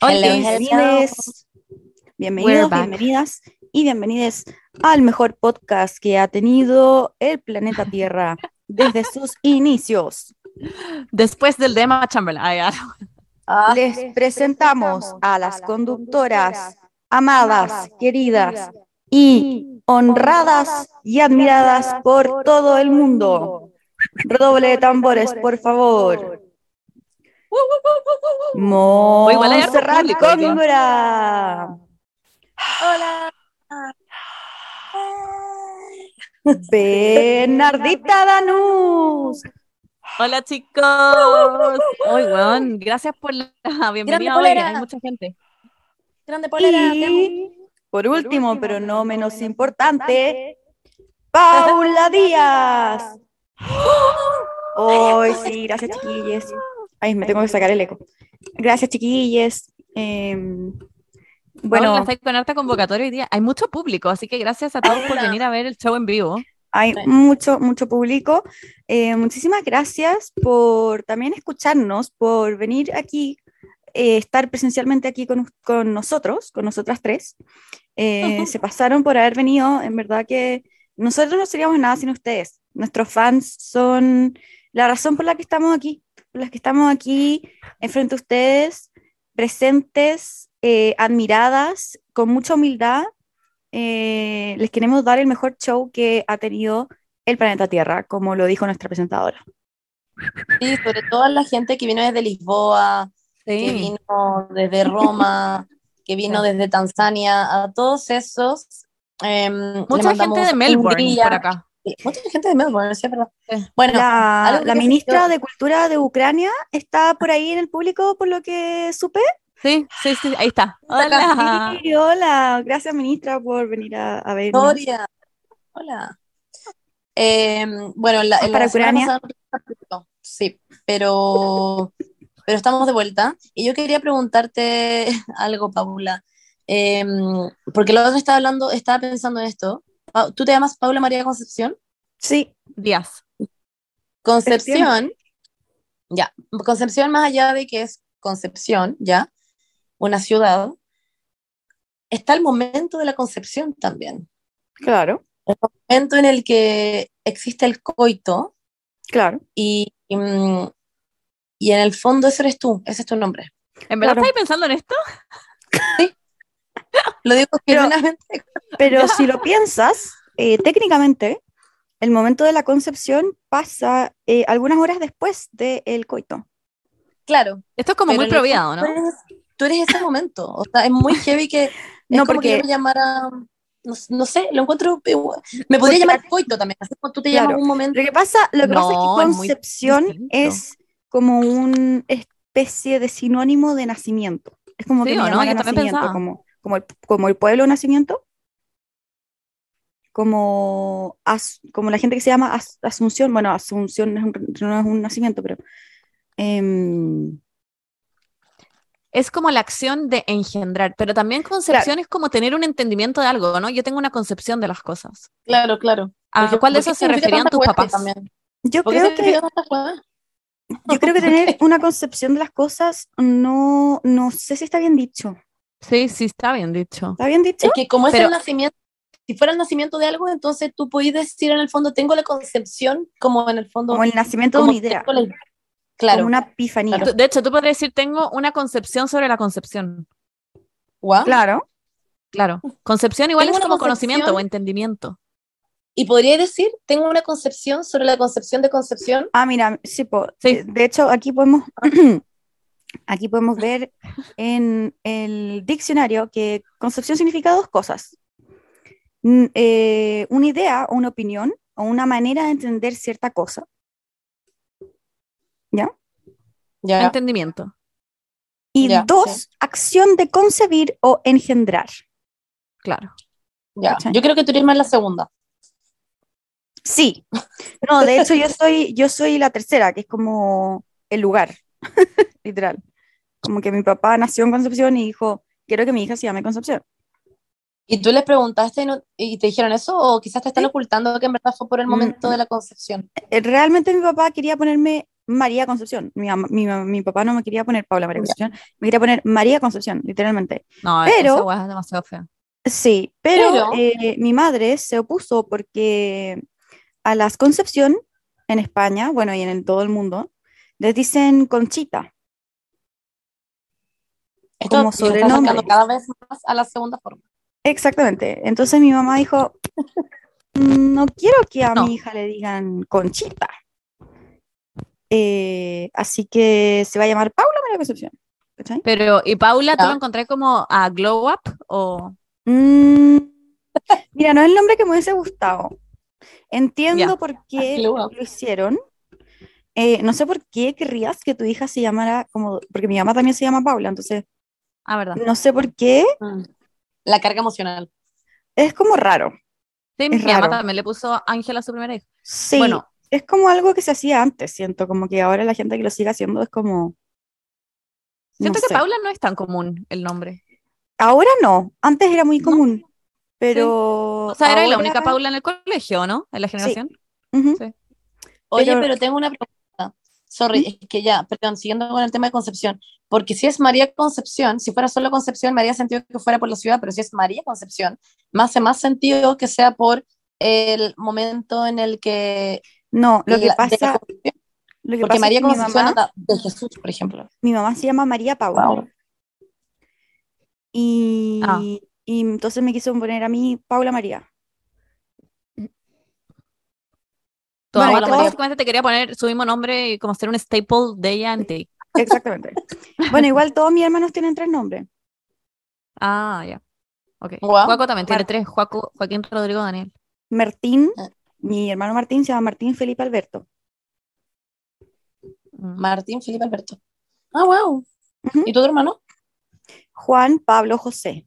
Hola, bienvenidos, bienvenidos, bienvenidas y bienvenidos al mejor podcast que ha tenido el planeta Tierra desde sus inicios. Después del de Emma Chamberlain. Ah, Les presentamos a las conductoras amadas, queridas y honradas y admiradas por todo el mundo. Redoble de tambores, por favor. Montserrat Góngora. Hola. Bernardita Danús. Hola chicos. Hoy, bueno, gracias por la bienvenida hoy. Hay mucha gente. Grande polera. Y por último, pero no menos importante, Paula Díaz. Hoy sí, gracias chiquillos. Ay, me tengo que sacar el eco. Gracias, chiquillos. Em, bueno, bueno con harta convocatoria hoy día. Hay mucho público, así que gracias a todos por venir a ver el show en vivo. Hay mucho, mucho público. Eh, muchísimas gracias por también escucharnos, por venir aquí, eh, estar presencialmente aquí con, con, nosotros, con nosotras tres. Eh, se pasaron por haber venido. En verdad que nosotros no seríamos nada sin ustedes. Nuestros fans son la razón por la que estamos aquí las que estamos aquí enfrente a ustedes, presentes, eh, admiradas, con mucha humildad, eh, les queremos dar el mejor show que ha tenido el planeta Tierra, como lo dijo nuestra presentadora. Sí, sobre todo la gente que vino desde Lisboa, que vino desde Roma, que vino desde Tanzania, a todos esos. Em, Mucha gente de Melbourne por acá mucha gente de Melbourne, ¿sí? ¿verdad? Bueno, la, ministra de Cultura de Ucrania está por ahí en el público, por lo que supe. Sí, sí, sí, ahí está. Hola. hola, gracias ministra por venir a, a ver. Hola. Em, bueno, la, para Ucrania. Sí, pero, pero estamos de vuelta. Y yo quería preguntarte algo, Paula. Em, porque lo otro estaba hablando, estaba pensando en esto. ¿Tú te llamas Paula María Concepción? Sí. Díaz. Concepción, ya, Concepción más allá de que es Concepción, ya, una ciudad, está el momento de la concepción también. Claro. El momento en el que existe el coito. Claro. Y, y, en el fondo eso eres tú, ese es tu nombre. ¿En verdad estás pensando en esto? Sí. Lo digo pero, pero si lo piensas, eh, técnicamente, el momento de la concepción pasa eh, algunas horas después del coito. Claro. Esto es como muy proviado, ¿no? Tú eres, ese momento. O sea, es muy heavy que. no, porque. Que yo me llamara. No, sé, lo encuentro. Me podría llamar coito también. Así como tú te llamas un momento. Lo que pasa, lo que pasa es que concepción es, como una especie de sinónimo de nacimiento. Es como que me no? nacimiento, como como el, como el pueblo de nacimiento, como, como la gente que se llama Asunción, bueno, Asunción no es un, nacimiento, pero... Em, es como la acción de engendrar, pero también concepción es como tener un entendimiento de algo, ¿no? Yo tengo una concepción de las cosas. Claro, claro. ¿A cuál de esos se referían tus papás? También? Yo creo que... Yo creo que tener una concepción de las cosas no, no sé si está bien dicho. Sí, sí, está bien dicho. ¿Está bien dicho? Es que como es el nacimiento, si fuera el nacimiento de algo, entonces tú puedes decir en el fondo, tengo la concepción como en el fondo. Como el nacimiento de una idea. claro. Como una epifanía. De hecho, tú podrías decir, tengo una concepción sobre la concepción. Claro. Claro. Concepción igual es como conocimiento o entendimiento. Y podría decir, tengo una concepción sobre la concepción de concepción. Ah, mira, sí, sí. de hecho, aquí podemos Aquí podemos ver en el diccionario que concepción significa dos cosas. Eh, una idea o una opinión o una manera de entender cierta cosa. ¿Ya? Ya. Entendimiento. Y dos, acción de concebir o engendrar. Claro. Ya. Yo creo que tú eres más la segunda. Sí. No, de hecho yo soy, yo soy la tercera, que es como el lugar. literal. Como que mi papá nació en Concepción y dijo, quiero que mi hija se llame Concepción. ¿Y tú les preguntaste y te dijeron eso o quizás te están ocultando que en verdad fue por el mm, momento de la concepción? Eh, realmente mi papá quería ponerme María Concepción. Mi, mi, mi papá no me quería poner Paula María Concepción, me quería poner María Concepción, literalmente. No, Pero- es demasiado fea. Sí, pero, Pero- eh, mi madre se opuso porque a las Concepción en España, bueno, y en el- todo el mundo, les dicen Conchita. Esto como sobrenombre. cada vez más a la segunda forma. Exactamente. Entonces mi mamá dijo, "Mm, no quiero que a No. mi hija le digan Conchita. Eh, así que se va a llamar Paula María Concepción. ¿cachai? Pero, ¿y Paula, tú Ya. lo encontré como a Glow Up o...? Mm, mira, no es el nombre que me hubiese gustado. Entiendo por qué lo hicieron. Eh, no sé por qué querrías que tu hija se llamara como, porque mi mamá también se llama Paula, entonces Ah, verdad. no sé por qué, Mm. La carga emocional. es como raro. Sí, mi mamá también le puso Ángela a su primera hija. Sí, Bueno, es como algo que se hacía antes, siento, como que ahora la gente que lo sigue haciendo es como, siento no que sé. Paula no es tan común el nombre. Ahora no, antes era muy ¿No? común, pero O sea, era la única Paula en el colegio, ¿no? En la generación. Sí. Oye, Pero- pero, tengo una pregunta. Sorry, es que ya, perdón, siguiendo con el tema de Concepción. Porque si es María Concepción, si fuera solo Concepción, me haría sentido que fuera por la ciudad, pero si es María Concepción, me hace más sentido que sea por el momento en el que. No, lo que la- pasa, Concepción. lo que Porque pasa María que mi Concepción mamá, de Jesús, por ejemplo. mi mamá se llama María Paula. Wow. Y, Ah. y entonces me quiso poner a mí Paula María. Bueno, básicamente te quería poner su mismo nombre y como ser un staple de ella en ti. Exactamente. bueno, igual todos mis hermanos tienen tres nombres. Ah, ya. Ok. Guau. Juaco también tiene Mar- tres. Juaco, Joaquín, Rodrigo, Daniel. Martín, Ah. mi hermano Martín se llama Martín Felipe Alberto. Mm. Martín Felipe Alberto. Ah, wow. Ujú. ¿Y tu otro hermano? Juan Pablo José.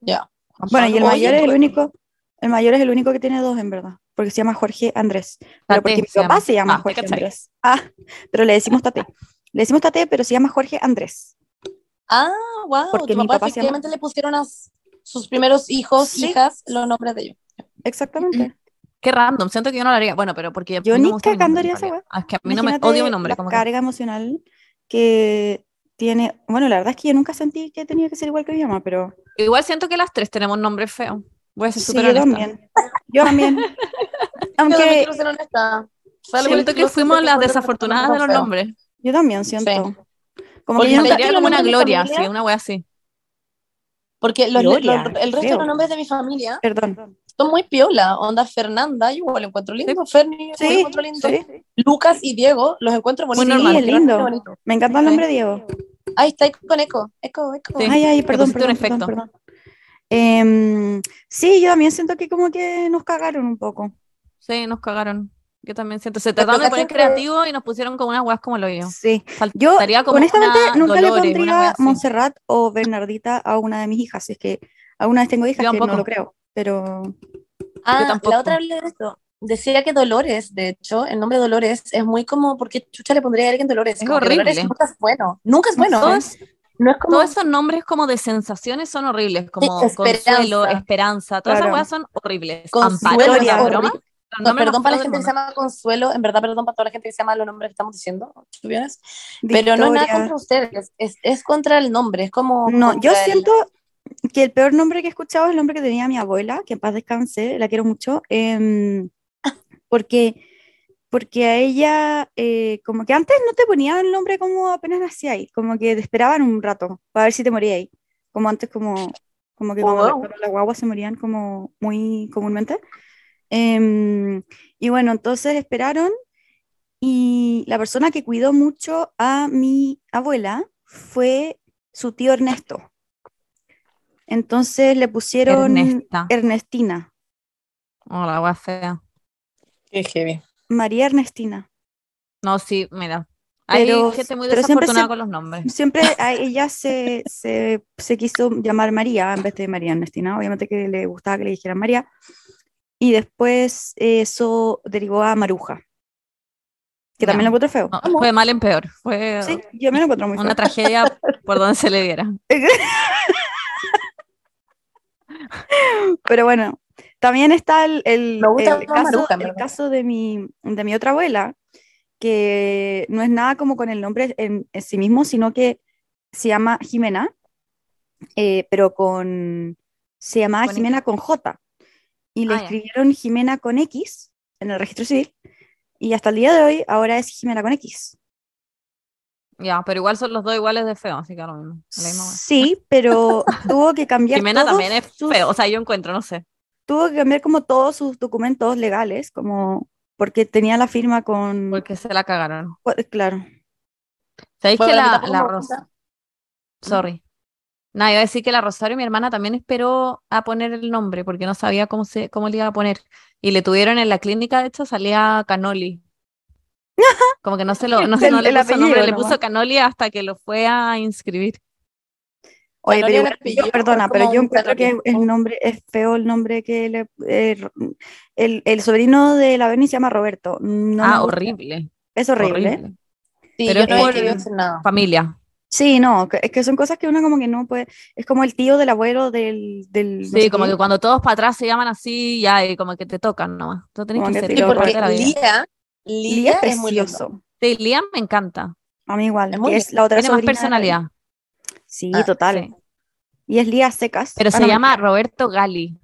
Ya. Bueno, y el mayor es el único, el mayor es el único que tiene dos en verdad, porque se llama Jorge Andrés. Pero porque Tate mi papá llama. se llama Ah, Jorge. Andrés. Ah, pero le decimos Tate. Le decimos Tate, pero se llama Jorge Andrés. Ah, wow. Porque tu mi papá papá llama- efectivamente le pusieron a sus primeros hijos, Sí. hijas, los nombres de ellos. Exactamente. Qué random. Siento que yo no lo haría. Bueno, pero porque. Yo no ni mi cagando haría esa. Ah, es que a mí no me odio mi nombre. la como que- carga emocional que tiene. Bueno, la verdad es que yo nunca sentí que tenía que ser igual que mi mamá, pero Igual siento que las tres tenemos nombres feos. Voy a ser sí, súper también. Yo también. Yo también Aunque quiero ser honesta. Sale Siento que fuimos las desafortunadas de los nombres. yo también siento. Sí. Como Porque que yo nunca. como una gloria, sí, una wea así. Porque los, Gloria, los- el resto de los nombres de mi familia Perdón. son muy piola. Onda Fernanda, yo igual lo encuentro lindo. Ferni, yo lo Sí, encuentro lindo. sí. Lucas y Diego, los encuentro Muy bonitos. normal. Sí, es lindo. Bonito. Me encanta el Sí. nombre Diego. Ahí está con eco. Eco, eco. Sí. Ay, ay, perdón, un perdón, perdón, efecto. perdón. Em, sí, yo también siento que como que nos cagaron un poco. Sí, nos cagaron. Yo también siento. Se trataron de poner ¿cachai que- creativo y nos pusieron como unas weas como lo yo. Sí. Yo, Faltaría como honestamente, una nunca le Dolores, pondría. Montserrat o Bernardita a una de mis hijas. Es que alguna vez tengo hijas Yo que no lo creo, pero Ah, tampoco. la otra hablé de esto. Decía que Dolores, de hecho, el nombre Dolores es muy como, porque chucha le pondría a alguien Dolores? Es Como que Dolores horrible. nunca es bueno. Nunca es bueno. Todos, No es como. todos esos nombres como de sensaciones son horribles, como esperanza. consuelo, esperanza, todas Claro. esas weas son horribles. Consuelo Amparo, No, perdón para la gente que se llama Consuelo, en verdad, perdón para toda la gente que se llama los nombres que estamos diciendo, chupiones, pero no es nada contra ustedes, es, es contra el nombre, es como. No, yo el- siento que el peor nombre que he escuchado es el nombre que tenía mi abuela, que en paz descanse, la quiero mucho, em, porque, porque a ella, eh, como que antes no te ponían el nombre como apenas nacía ahí, como que te esperaban un rato para ver si te moría ahí, como antes, como, como que cuando, Wow. cuando las guaguas se morían como muy comúnmente. Em, y bueno, entonces esperaron y la persona que cuidó mucho a mi abuela fue su tío Ernesto. Entonces le pusieron Ernesta. Ernestina, Oh, la wea fea. Qué heavy. María Ernestina. No, sí, mira. Hay Pero- gente muy pero siempre desafortunada se- con los nombres. Siempre a ella se, se, se quiso llamar María en vez de María Ernestina, obviamente que le gustaba que le dijeran María. Y después eso derivó a Maruja, que Ya. también lo encuentro feo. No, fue de mal en peor. Fue Sí, yo me lo encuentro muy feo. una tragedia por donde se le diera. Pero bueno, también está el, el- el caso, Maruja, en el verdad. caso de mi, de mi otra abuela, que no es nada como con el nombre en, en sí mismo, sino que se llama Jimena, eh, pero con, se llamaba Jimena con J. Y le Ah, escribieron Jimena con X en el registro civil. Y hasta el día de hoy, ahora es Jimena con X. Ya, pero igual son los dos iguales de feo, así que lo mismo. la misma wea. Sí, pero tuvo que cambiar Jimena todos también es sus- feo, o sea, yo encuentro, no sé. tuvo que cambiar como todos sus documentos legales, como porque tenía la firma con... Porque se la cagaron. Claro. ¿Sabéis Bueno, que la, la me Ros- gusta. Sorry. Nada, iba a decir que la Rosario, mi hermana, también esperó a poner el nombre porque no sabía cómo se, cómo le iba a poner. Y le tuvieron en la clínica, de hecho, salía Canoli. Como que no se lo, no, se- El- no le el puso nombre, apellido le puso Canoli hasta que lo fue a inscribir. Oye, pero el igual, yo- perdona, pero yo encuentro que el nombre es feo el nombre que le... eh, el, el sobrino de la Beni se llama Roberto. No Ah, horrible. Es horrible. horrible. Sí, Pero yo no por-. Familia. Sí, no, es que son cosas que uno como que no puede... Es como el tío del abuelo del... del no Sí, sé como qué. que cuando todos para atrás se llaman así, ya, y como que te tocan nomás. Tú tenés Como que que ser porque parte de la vida. Lía, Lía Lía es es muy lindo. precioso. Sí, Liam me encanta. A mí igual, Es muy que es la otra Tiene más personalidad. Sí, Ah, total. sí. Y es Lía Secas. Pero Ah, se no, llama. Roberto Gali.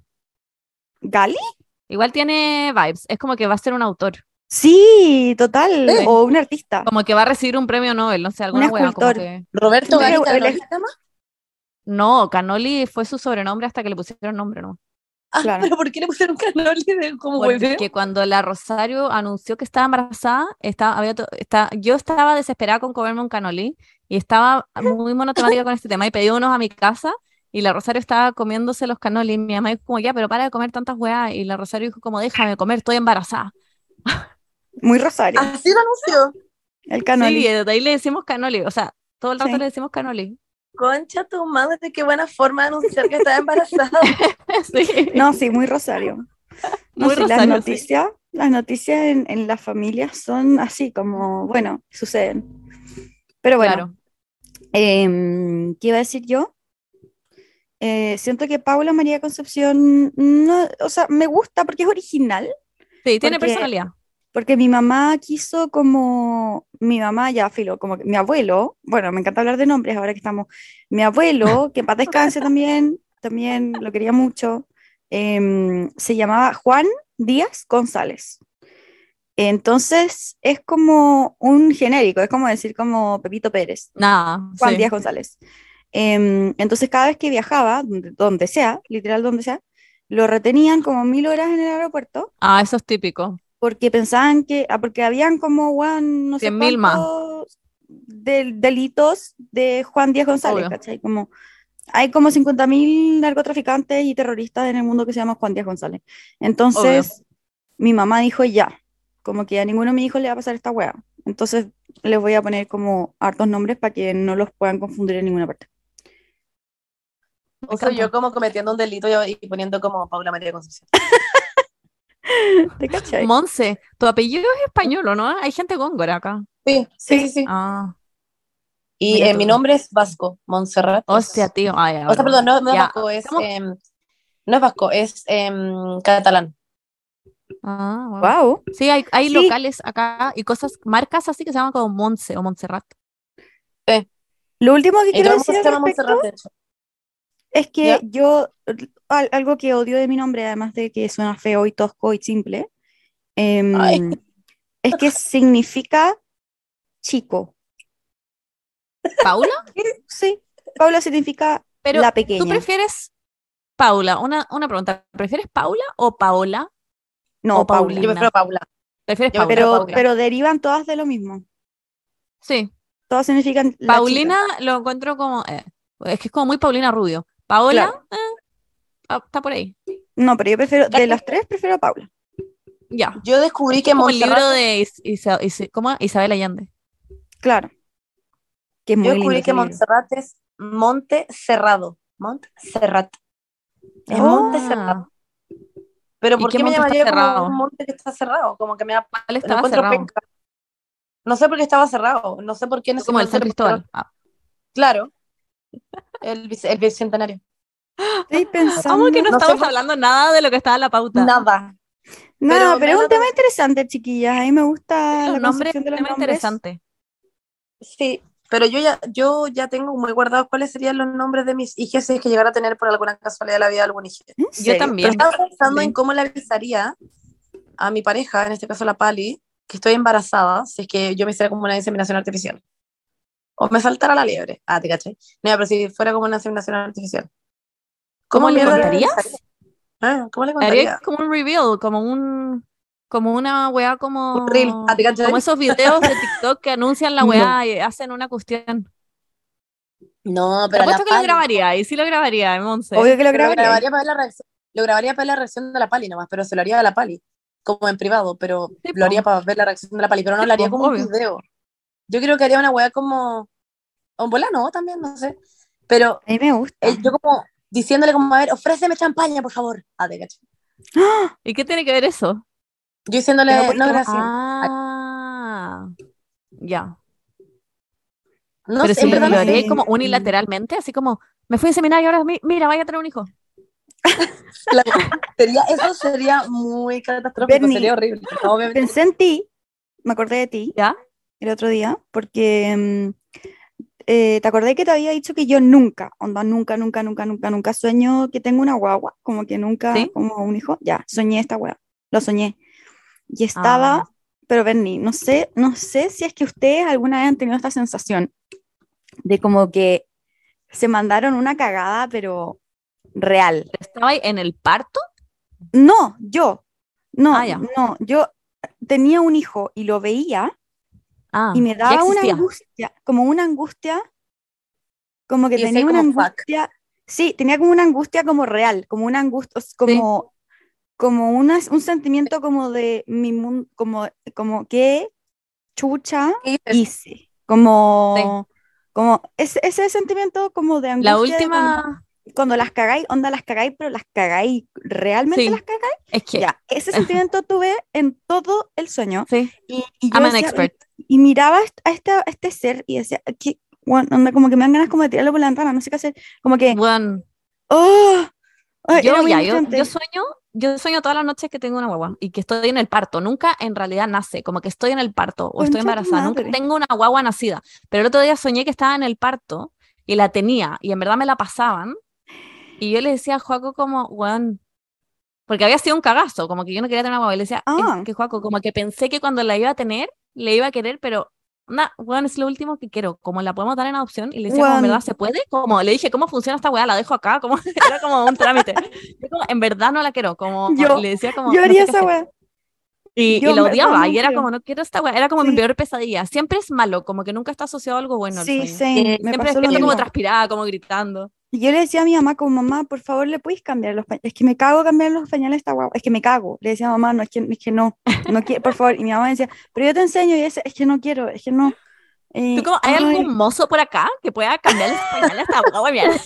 ¿Gali? Igual tiene vibes. Es como que va a ser un autor. Sí, total. Sí. O un artista. Como que va a recibir un premio Nobel, no sé, alguna escultor. que- Roberto es- se llama. No, Canoli fue su sobrenombre hasta que le pusieron nombre, ¿no? Ah, Claro. pero ¿por qué le pusieron Canoli de como? Porque cuando la Rosario anunció que estaba embarazada, estaba, había to- está- yo estaba desesperada con comerme un canoli y estaba muy monotemática con este tema y pedí unos a mi casa y la Rosario estaba comiéndose los canoli y mi mamá dijo como, ya, pero para de comer tantas weas y la Rosario dijo como, déjame comer, estoy embarazada. Muy Rosario. Así lo anunció. el canoli. Sí, de ahí le decimos canoli, o sea, todo el rato Sí. le decimos canoli. Concha tu madre, qué buena forma de anunciar que estaba embarazada. sí. No, sí, muy Rosario. No, Muy sí, Rosario, las sí. noticias, las noticias en, en las familias son así como, bueno, suceden. Pero bueno, Claro. em, ¿qué iba a decir yo? Eh, siento que Paula María Concepción, no, o sea, me gusta porque es original, Sí, tiene porque- personalidad. Porque mi mamá quiso como, mi mamá ya, filo, como que mi abuelo, bueno, me encanta hablar de nombres ahora que estamos, mi abuelo, que en paz descanse también, también lo quería mucho, em, se llamaba Juan Díaz González. Entonces es como un genérico, es como decir como Pepito Pérez, Nada. Juan sí. Díaz González. Em, entonces cada vez que viajaba, donde, donde sea, literal donde sea, lo retenían como mil horas en el aeropuerto Ah, eso es típico. Porque pensaban que, ah, porque habían como, weón, no sé 100.000 más. del- delitos de Juan Díaz González, Obvio. ¿cachai? Como, hay como 50.000 narcotraficantes y terroristas en el mundo que se llaman Juan Díaz González. Entonces, mi mamá dijo ya, como que a ninguno de mis hijos le va a pasar esta wea. Entonces, les voy a poner como hartos nombres para que no los puedan confundir en ninguna parte. O sea, yo como cometiendo un delito y poniendo como Paula María Concepción. ¿Te cachai? Monse, tu apellido es español, ¿o no? Hay gente góngora acá. Sí, sí, sí. sí. Ah, Y eh, mi nombre es Vasco, Montserrat. hostia, tío. Ay, O sea, ahora. perdón, no, no es vasco, es, em, no es vasco, es em, catalán. Ah, bueno. Wow. Sí, hay, hay Sí. locales acá y cosas, marcas así que se llaman como Monse o Montserrat. Lo último que quiero decir al respecto. Es que Ya. yo, al- algo que odio de mi nombre, además de que suena feo y tosco y simple, em, es que significa chico. ¿Paula? Sí, Paula significa Pero la ¿tú pequeña. prefieres Paula? Una, una pregunta. ¿Prefieres Paula o Paola? No, o Paula. Yo prefiero Paula. ¿Prefieres Paula? Pero, Paula. pero derivan todas de lo mismo. Sí. Todas significan la Paulina lo encuentro como. eh, es que es como muy Paulina Rubio. Paola, Claro. eh, ah, está por ahí. No, pero yo prefiero, de las tres, prefiero a Paula. Ya. Yo descubrí que Como el libro de Is- Isa- Is- ¿cómo? Isabel Allende. Claro. Que es muy yo descubrí que libro. Montserrat es Monte Cerrado. Montserrat. Es Oh. Monte Cerrado. Pero ¿Y ¿por qué qué me llamaría cerrado? como un monte que está cerrado? Como que me da ¿Cuál estaba encuentro cerrado? penca. No sé por qué estaba cerrado. No sé por qué. No Como el no San Cristóbal. Ah. Claro. El, bice- el bicentenario. Estoy pensando. ¿Cómo que no, No estamos hablando nada de lo que estaba en la pauta? Nada. Nada, Pero pero, es un tema interesante, chiquillas. A mí me gusta Los la nombres concepción de los tema nombres. interesante. Sí, pero yo ya, yo ya tengo muy guardados cuáles serían los nombres de mis hijas si es que llegara a tener por alguna casualidad de la vida algún hijo. ¿En Yo serio? Pero también. estaba pensando Sí. en cómo le avisaría a mi pareja, en este caso la Pali, que estoy embarazada, si es que yo me hiciera como una inseminación artificial. O me saltara la liebre. Ah, te caché. No, pero si fuera como una inseminación artificial. ¿Cómo le contarías? Ah, ¿Cómo le Haría contaría? como un reveal, como un como una weá como Un reel. Ah, como esos videos de TikTok que anuncian la No. weá y hacen una cuestión. No, pero la apuesto que lo grabaría, y sí lo grabaría, Monse. Obvio que lo grabaría. grabaría para ver la reacción. Lo grabaría para ver la reacción de la Pali nomás, pero se lo haría a la Pali. Como en privado, pero Sí, lo haría para ver la reacción de la Pali, pero no Sí, lo haría como obvio. un video. Yo creo que haría una weá como. O no, también, no sé. Pero A mí me gusta. eh, yo como diciéndole como, a ver, ofréceme champaña, por favor. Ah, te cacho. ¿Y qué tiene que ver eso? Yo diciéndole, no gracias. Ah, ya. No Pero sé, si en lo, sé. como unilateralmente, así como me fui a seminar y ahora mi- mira, vaya a tener un hijo. La- sería, eso sería muy catastrófico, Bernie, sería horrible. Obviamente. Pensé en ti, me acordé de ti ¿Ya? El otro día, porque mm, eh, te acordé que te había dicho que yo nunca, onda, nunca, nunca, nunca, nunca, nunca sueño que tengo una guagua, como que nunca, ¿Sí? como un hijo, ya, soñé esta guagua, lo soñé. Y estaba, Ah. pero Bernie, no sé, no sé si es que ustedes alguna vez han tenido esta sensación de como que se mandaron una cagada, pero real. ¿Estaba en el parto? No, yo, no, Ah, no, yo tenía un hijo y lo veía Ah, y me daba una angustia, como una angustia, como que Y tenía una como, "Fuck". angustia, sí, tenía como una angustia como real, como una angustia, como, como una, un sentimiento como de mi mundo, como, como que chucha ¿Qué hice, como, como ese, ese sentimiento como de angustia La de cuando, última cuando las cagáis, onda las cagáis, pero las cagáis, realmente Sí. las cagáis, es que ya, ese sentimiento tuve en todo el sueño, sí, y, y yo I'm an decía, expert. Y miraba a este, a este ser y decía, ¿qué? Bueno, onda, como que me dan ganas como de tirarlo por la ventana, no sé qué hacer, como que, Bueno, ¡oh! Ay, yo ya, yo, yo sueño, yo sueño todas las noches que tengo una guagua y que estoy en el parto. Nunca en realidad nace, como que estoy en el parto o estoy embarazada. Nunca tengo una guagua nacida. Pero el otro día soñé que estaba en el parto y la tenía y en verdad me la pasaban. Y yo le decía a Joaco como, weón, porque había sido un cagazo, como que yo no quería tener una guagua. Y le decía, Ah. es que Joaco, como que pensé que cuando la iba a tener, le iba a querer, pero Nah, weón, es lo último que quiero. Como la podemos dar en adopción. Y le decía, como, ¿en verdad se puede? Como le dije, ¿cómo funciona esta weá? La dejo acá. Como, era como un trámite. Yo como, en verdad no la quiero. Como Yo- le decía, como. Yo no sé haría esa weá. Y, y la odiaba. y era como, no quiero esta weá. Era como mi Sí. peor pesadilla. Siempre es malo. Como que nunca está asociado a algo bueno. Sí, same, Eh, me Siempre pasó lo despierto como mismo. transpirada, como gritando. Y yo le decía a mi mamá, como mamá, por favor, ¿le puedes cambiar los pañales? Es que me cago cambiar los pañales a esta guagua. Es que me cago. Le decía a mamá, no, es que, es que no, no quiero, por favor. Y mi mamá decía, pero yo te enseño. Y decía, es que no quiero, es que no. Y, ¿Tú como, ¿Hay ay, algún mozo por acá que pueda cambiar los pañales a esta guagua? Mira.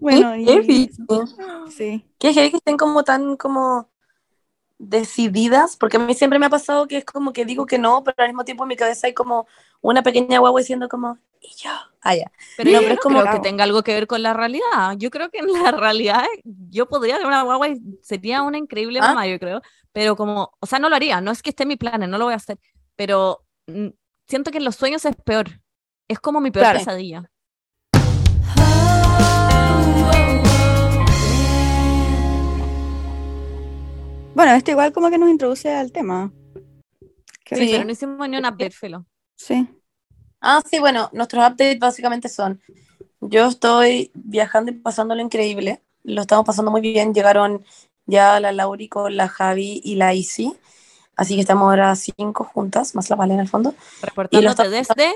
Bueno, y, heavy. sí. Qué que estén como tan como decididas, porque a mí siempre me ha pasado que es como que digo que no, pero al mismo tiempo en mi cabeza hay como una pequeña guagua diciendo como, y yo, ah, ya. Pero No, yo pero no es como- creo que tenga algo que ver con la realidad. Yo creo que en la realidad yo podría tener una guagua y sería una increíble ¿Ah? mamá, yo creo. Pero como, o sea, no lo haría. No es que esté en mis planes, no lo voy a hacer. Pero mm, siento que en los sueños es peor. Es como mi peor Claro. pesadilla. Bueno, esto igual como que nos introduce al tema. Sí, pero no hicimos ni una update, filo. sí. Ah, sí, bueno, nuestros updates básicamente son, yo estoy viajando y pasándolo increíble, lo estamos pasando muy bien, llegaron ya la Lauri con la Javi y la Isi, así que estamos ahora cinco juntas, más la Vale en el fondo. Reportándote desde.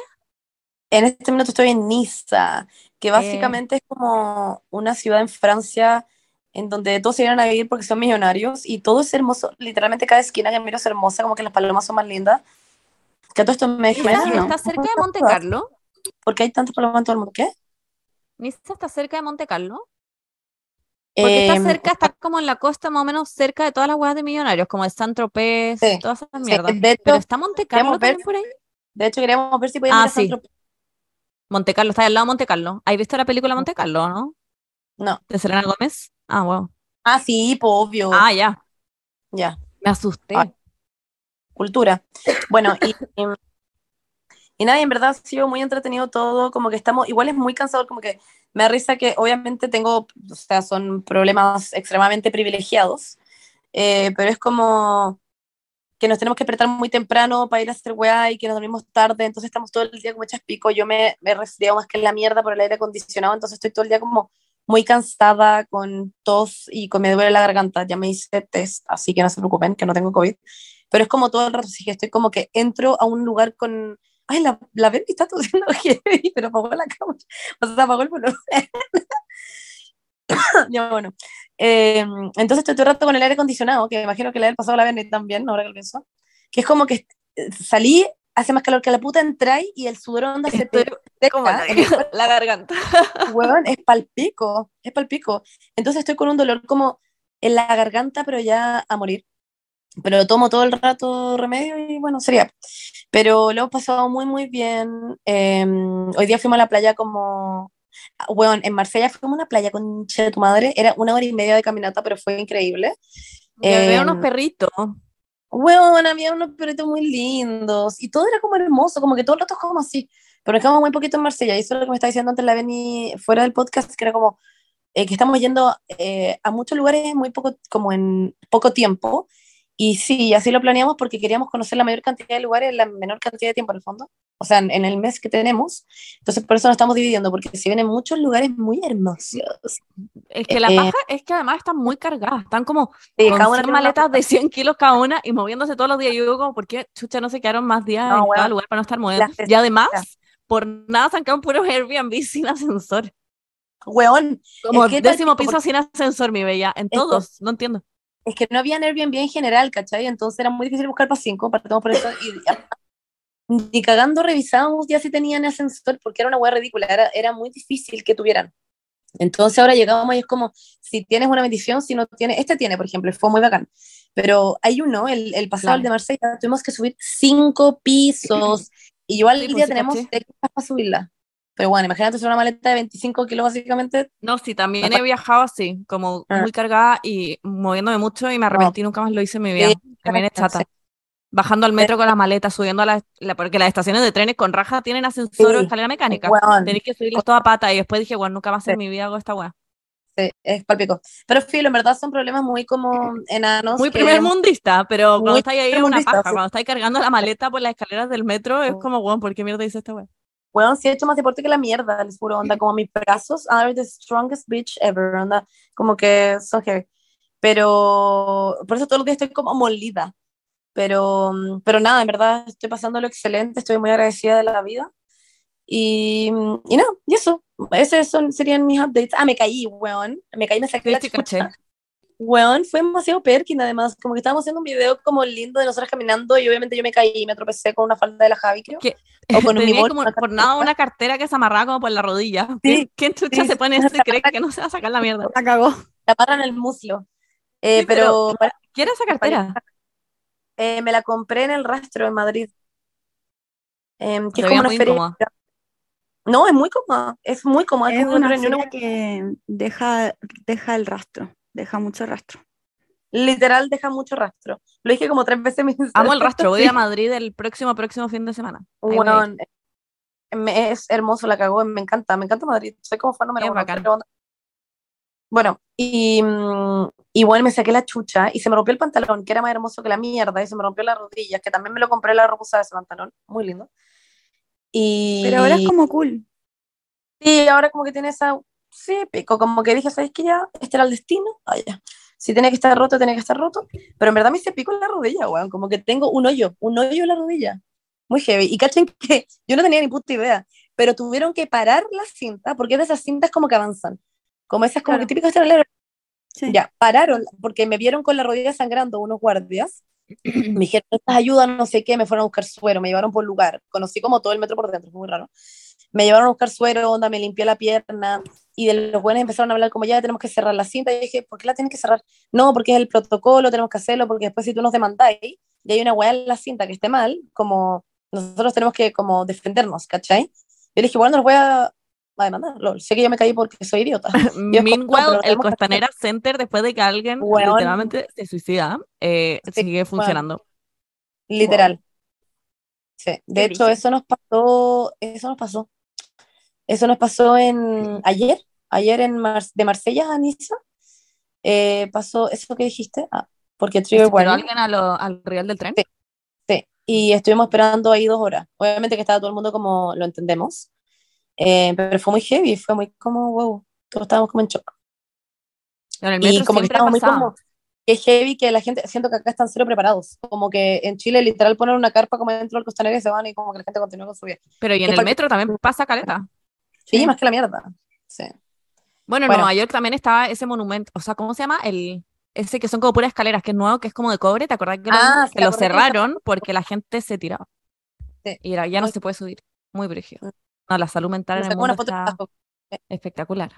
En este minuto estoy en Niza, que básicamente es como una ciudad en Francia en donde todos se vienen a vivir porque son millonarios y todo es hermoso. Literalmente cada esquina que miro es hermosa, como que las palomas son más lindas. Que todo esto me está cerca de Monte Carlo. Porque hay tantas palomas en todo el mundo. ¿Qué? Niza está cerca de Monte Carlo. Porque está cerca, está como en la costa, más o menos cerca de todas las huevas de millonarios, como de San Tropez, Sí, todas esas sí, mierdas. de hecho, Pero está Monte Carlo ver- por ahí. De hecho, queríamos ver si podíamos Ah, ir a San sí. Tropez. Monte Carlo, está al lado de Monte Carlo. ¿Has visto la película Monte Carlo, no? No, De Selena Gómez. Ah, wow. Ah, sí, pues obvio. Ah, ya. Ya, Me asusté. Ah. Cultura. Bueno, y, y, nada, en verdad ha sido muy entretenido todo, como que estamos, igual es muy cansador, como que me da risa que obviamente tengo, o sea, son problemas extremadamente privilegiados, eh, pero es como que nos tenemos que despertar muy temprano para ir a hacer weá y que nos dormimos tarde, entonces estamos todo el día como hechas pico, yo me, me resfriado más que la mierda por el aire acondicionado, entonces estoy todo el día como muy cansada, con tos y con me duele la garganta, ya me hice test, así que no se preocupen, que no tengo COVID, pero es como todo el rato, así que estoy como que entro a un lugar con, ay, la, la Bendy está tosiendo heavy, pero apagó la cámara, o sea, apagó el volumen. ya bueno, eh, entonces estoy todo el rato con el aire acondicionado, que me imagino que le ha pasado a la Bendy también, ahora que lo pienso, que es como que eh, salí, hace más calor que la puta, entráis y el sudor onda se te... la, la garganta. weón, es palpico, es palpico. Entonces estoy con un dolor como en la garganta, pero ya a morir. Pero tomo todo el rato remedio y bueno, sería. Pero lo hemos pasado muy, muy bien. Eh, hoy día fuimos a la playa como... Weón, en Marsella fuimos a una playa con de tu madre. Era una hora y media de caminata, pero fue increíble. Que veo Eh, unos perritos. Weón, había unos perritos muy lindos y todo era como hermoso, como que todo el rato es como así. Pero nos quedamos muy poquito en Marsella y eso es lo que me estaba diciendo antes la Beni fuera del podcast, que era como eh, que estamos yendo eh, a muchos lugares muy poco, como en poco tiempo. Y sí, así lo planeamos porque queríamos conocer la mayor cantidad de lugares en la menor cantidad de tiempo en el fondo. O sea, en, en el mes que tenemos. Entonces, por eso nos estamos dividiendo, porque se vienen muchos lugares muy hermosos. Es que la eh, paja es que además están muy cargadas. Están como Sí, con cada una 100 tiene una maletas de 100 kilos cada una y moviéndose todos los días. Yo digo como, ¿por qué chucha no se quedaron más días No, en cada lugar para no estar moviendo? Y además, por nada se han quedado puros Airbnb sin ascensor. Weón, Como es que décimo piso sin ascensor, mi bella. En todos, no entiendo. Es que no había Airbnb en general, ¿cachai? Entonces era muy difícil buscar para cinco, partimos por eso, y ya- ni cagando revisábamos ya si tenían ascensor, porque era una hueá ridícula, era, era muy difícil que tuvieran. Entonces ahora llegamos y es como, si tienes una bendición, si no tienes, este tiene, por ejemplo, fue muy bacán, pero hay uno, el, el pasado, Claro. el de Marsella, tuvimos que subir cinco pisos, y Sí, el pues, día sí, tenemos técnicas para subirla. Pero bueno, imagínate ser una maleta de 25 kilos básicamente, No, sí, también he viajado así, como Ah. muy cargada y moviéndome mucho y me arrepentí, nunca más lo hice en mi vida. Sí, También es chata. sí. Bajando al metro con las maletas, subiendo a la, la- porque las estaciones de trenes con raja tienen ascensor o Sí, escalera mecánica. Weón. Tenéis que subirlas toda pata y después dije, bueno, nunca más en mi vida hago esta weá. Sí, es palpico. Pero filo, en verdad son problemas muy como enanos. Muy que- primer mundista, pero cuando estáis ahí es una paja. Cuando estáis cargando la maleta por las escaleras del metro, es Sí. como, weón, ¿por qué mierda hice esta weá? Weón, sí he hecho más deporte que la mierda, les juro, onda, como mis brazos are the strongest bitch ever, onda, como que son heavy. Pero, por eso todos los días estoy como molida. Pero, pero nada, en verdad estoy pasando lo excelente, estoy muy agradecida de la vida. Y, y nada, y eso, esos son, serían mis updates. Ah, me caí, weón, me caí, me saqué la chucha. Weón, fue demasiado perkin además, como que estábamos haciendo un video como lindo de nosotras caminando y obviamente yo me caí y me tropecé con una falda de la Javi, creo. ¿Qué? O con Tenía bolsa, como una por nada una cartera que se amarraba como por la rodilla. Sí, ¿Quién, chucha sí, se pone una esto y cree que no se va a sacar la mierda? La cagó. La amarran el muslo. Eh, Sí, pero- pero ¿Quién era esa cartera? eh, me la compré en el rastro en Madrid. Que Se es como una feria. incómoda. No, es muy cómoda, es muy cómoda. Es como una feria que deja, deja el rastro, deja mucho rastro. literal deja mucho rastro. Lo dije como tres veces. en mi Amo el rastro, voy a Madrid el próximo, próximo fin de semana. Me- es hermoso, la cagó, me encanta, me encanta Madrid, soy como fan número Es uno, bacán. pero Bueno, y mm, igual me saqué la chucha y se me rompió el pantalón, que era más hermoso que la mierda, y se me rompió las rodillas, que también me lo compré la ropa de ese pantalón, muy lindo. Y Pero ahora es como cool. sí, ahora como que tiene esa, sí, pico, como que dije, ¿sabes qué ya? Este era el destino, ah, ya. Si tiene que estar roto, tiene que estar roto, pero en verdad me hice pico en la rodilla, weón, como que tengo un hoyo, un hoyo en la rodilla, muy heavy, y cachen que yo no tenía ni puta idea, pero tuvieron que parar la cinta, porque es de esas cintas como que avanzan, como esas como Claro. que típicas de Sí. ya, pararon, porque me vieron con la rodilla sangrando unos guardias, me dijeron, estas ayudas, no sé qué, me fueron a buscar suero, me llevaron por lugar, conocí como todo el metro por dentro, fue muy raro, me llevaron a buscar suero, onda, me limpié la pierna, y de los buenos empezaron a hablar como, ya tenemos que cerrar la cinta, y yo dije, ¿por qué la tienen que cerrar? No, porque es el protocolo, tenemos que hacerlo, porque después si tú nos demandáis, y hay una weá en la cinta que esté mal, como nosotros tenemos que como defendernos, ¿cachai? Yo le dije, bueno, no los voy a, demandar. Lol. Sé que yo me caí porque soy idiota. Meanwhile, el que Costanera Center, después de que alguien Weón. literalmente se suicida, eh, Sí, sigue funcionando. Literal. Sí. De hecho, eso nos pasó, eso nos pasó. Eso nos pasó en ayer, ayer en Mar- de Marsella a Niza. Eh, pasó eso que dijiste, ah, porque Trigger ¿Se tiró Warning, alguien a lo- al riel del tren? Sí. sí, y estuvimos esperando ahí dos horas. Obviamente que estaba todo el mundo como lo entendemos, eh, pero fue muy heavy, fue muy como, wow, todos estábamos como en shock. En el Y metro como que estábamos muy como, que heavy que la gente, siento que acá están cero preparados. Como que en Chile literal ponen una carpa como dentro del costanero y se van y como que la gente continúa con su vida. Pero y en que el metro también pasa caleta. Sí, Sí. más que la mierda. Sí. Bueno, en Bueno. Nueva York también estaba ese monumento, o sea, ¿cómo se llama? El, ese que son como puras escaleras, que es nuevo, que es como de cobre, ¿te acordás que, lo Ah, que lo cerraron porque la gente se tiraba? Sí. Y era, ya no Muy- se puede subir. Muy brígido. Mm. No, la salud mental Me en el mundo está espectacular.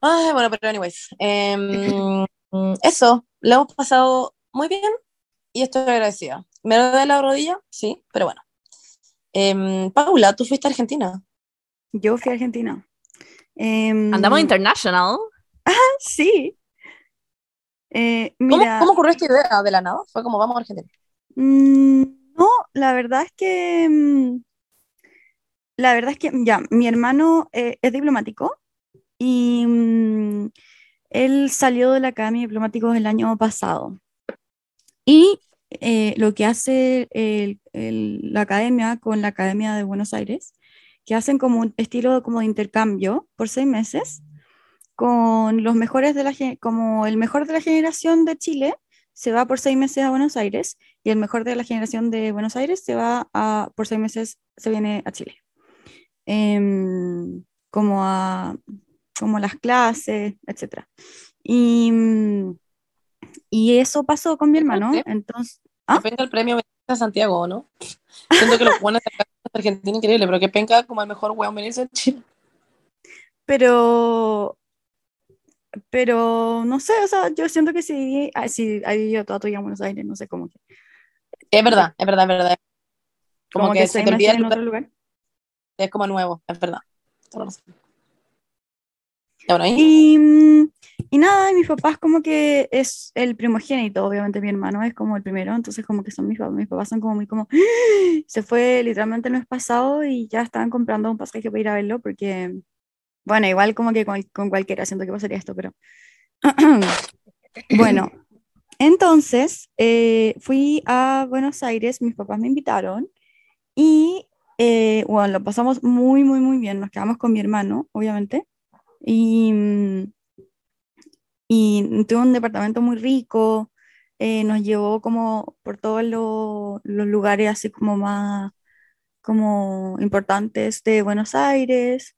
Ay, bueno, pero anyways. em, eso, lo hemos pasado muy bien y estoy agradecida. ¿Me duele la rodilla? Sí, pero bueno. Em, Paula, tú fuiste a Argentina. Yo fui a Argentina. Em, Andamos international. Sí. Eh, ¿Cómo, mira, ¿Cómo ocurrió esta idea de la nada? Fue como vamos a Argentina. mm, no, la verdad es que, mm, la verdad es que, ya, mi hermano eh, es diplomático y mm, él salió de la Academia de Diplomáticos el año pasado. Y eh, lo que hace el- el- la academia con la Academia de Buenos Aires, que hacen como un estilo como de intercambio por seis meses con los mejores de la, como el mejor de la generación de Chile se va por seis meses a Buenos Aires y el mejor de la generación de Buenos Aires se va a, por seis meses, se viene a Chile. Em, como a como las clases, etc. Y, y eso pasó con mi hermano, entonces, ¿Ah? Venga el premio a Santiago, ¿no? Siento que los buenos acá Argentina increíble, pero que venga como el mejor weón a Chile. pero, pero no sé, o sea, yo siento que si, ah, si ha vivido toda tu vida en Buenos Aires, no sé cómo que, Es verdad, es verdad, es verdad. Como, como que, que se te olvida en otro lugar. es como nuevo, es verdad. Toda la razón. Ya, bueno, ahí. Y, y nada, mis papás como que es el primogénito, obviamente mi hermano es como el primero, entonces como que son mis papás, mis papás son como muy como, se fue literalmente el mes pasado y ya estaban comprando un pasaje para ir a verlo porque, bueno, igual como que con, con cualquiera siento que pasaría esto, pero bueno, entonces eh, fui a Buenos Aires, mis papás me invitaron y eh, bueno, lo pasamos muy, muy, muy bien, nos quedamos con mi hermano, obviamente. Y, mm, y tuvo un departamento muy rico, eh, nos llevó como por todos lo- los lugares así como más como importantes de Buenos Aires,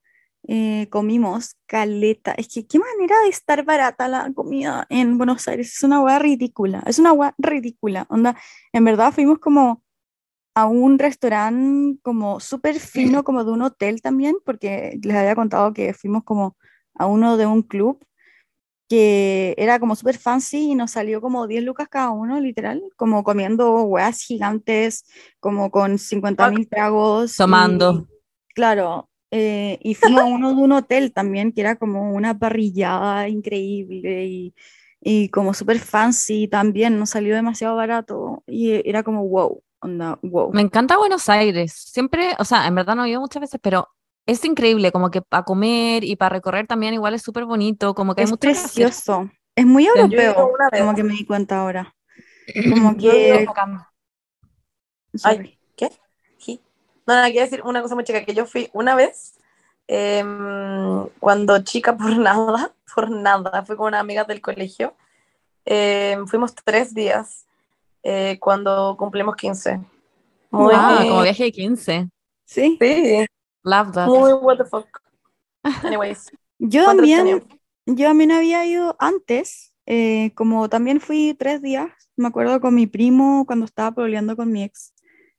eh, comimos caleta, es que qué manera de estar barata la comida en Buenos Aires, es una hueá ridícula, es una hueá ridícula, onda, en verdad fuimos como a un restaurante como súper fino, como de un hotel también, porque les había contado que fuimos como a uno de un club que era como súper fancy y nos salió como 10 lucas cada uno, literal, como comiendo hueás gigantes, como con 50 mil tragos. y- Tomando. claro, eh, y fuimos a uno de un hotel también, que era como una parrillada increíble y, y como súper fancy también, nos salió demasiado barato y era como wow, onda, wow. Me encanta Buenos Aires. Siempre, o sea, en verdad no he ido muchas veces, pero es increíble, como que para comer y para recorrer también igual es súper bonito, como que hay Es mucho hacer. precioso, es muy europeo, una como que me di cuenta ahora. Como que... Sorry. ¿Qué? Sí. No, nada, quiero decir una cosa muy chica, que yo fui una vez, em, cuando chica por nada, por nada, fui con unas amigas del colegio, em, fuimos tres días, eh, cuando cumplimos 15. Muy, Ah, como viaje de 15. Sí, sí, Love that. muy what the fuck. Anyways, yo ¿cuánto también, yo también había ido antes, eh, como también fui tres días, me acuerdo con mi primo cuando estaba peleando con mi ex,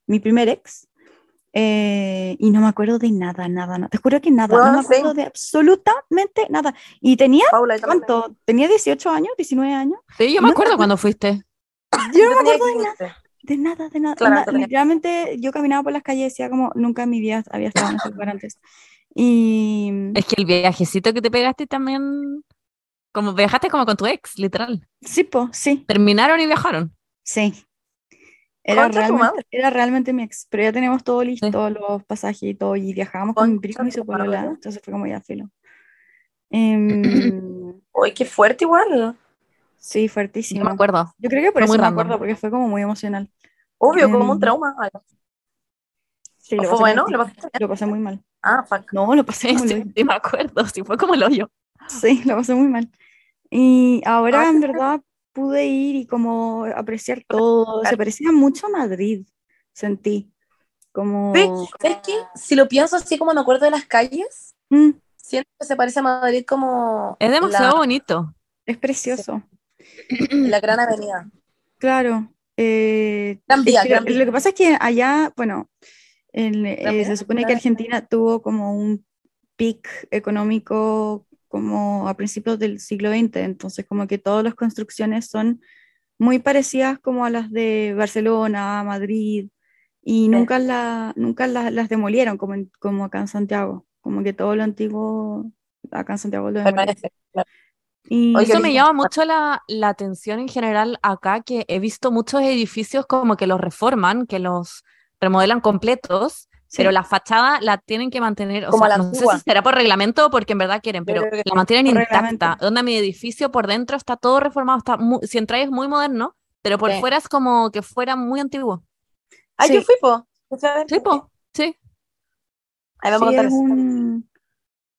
mi primer ex, eh, y no me acuerdo de nada, nada, nada, te juro que nada, no Bueno, me acuerdo sí. de absolutamente nada. Y tenía, Paula. ¿cuánto? Tenía 18 años, 19 años. Sí, yo No me me acuerdo cuando fuiste. Yo Yo no me acuerdo de nada. 15. De nada, de nada. Claro, literalmente yo caminaba por las calles y decía como nunca en mi vida había estado en ese lugar antes. Y Es que el viajecito que te pegaste también, como viajaste como con tu ex, literal. sí, po, sí, Terminaron y viajaron. sí. Era realmente, era realmente mi ex, pero ya teníamos todo listo, los pasajes y todo, y viajábamos con mi primo y su polola, entonces fue como ya filo. Em, Uy, qué fuerte igual. sí, No fuertísimo. me acuerdo. Yo creo que por Fue eso me random. acuerdo, porque fue como muy emocional. Obvio, como un Em, trauma. Sí, lo ¿Fue pasé bueno? muy- ¿Lo pasé muy mal. Ah, fuck. No, lo pasé Sí, muy mal. sí, me acuerdo. Sí, fue como el hoyo. Sí, lo pasé muy mal. Y ahora Ah, en verdad pude ir y como apreciar todo. Se parecía mucho a Madrid, sentí. Como... Sí, ¿sabes qué? Si lo pienso así como me acuerdo de las calles, Mm, siento que se parece a Madrid como Es demasiado la, bonito. es precioso. la gran avenida. Claro. Eh, Gran es vía, que gran lo, vía. lo que pasa es que allá, bueno, en- eh, se supone que Argentina tuvo como un pic económico como a principios del siglo XX, entonces como que todas las construcciones son muy parecidas como a las de Barcelona, Madrid, y nunca, la, nunca la- las demolieron como, en- como acá en Santiago, como que todo lo antiguo acá en Santiago lo demolieron. Permanece. claro. Y Oye, Eso me llama mucho la, la atención en general acá, que he visto muchos edificios como que los reforman, que los remodelan completos, sí, pero la fachada la tienen que mantener, o Como sea, la no sé si será por reglamento o porque en verdad quieren, pero la mantienen intacta. reglamento. Donde mi edificio por dentro está todo reformado, está muy, si entráis es muy moderno, pero por Sí. fuera es como que fuera muy antiguo. Ah, Sí. yo fui, po. Sí, po, sí. Ahí vamos sí, a es un,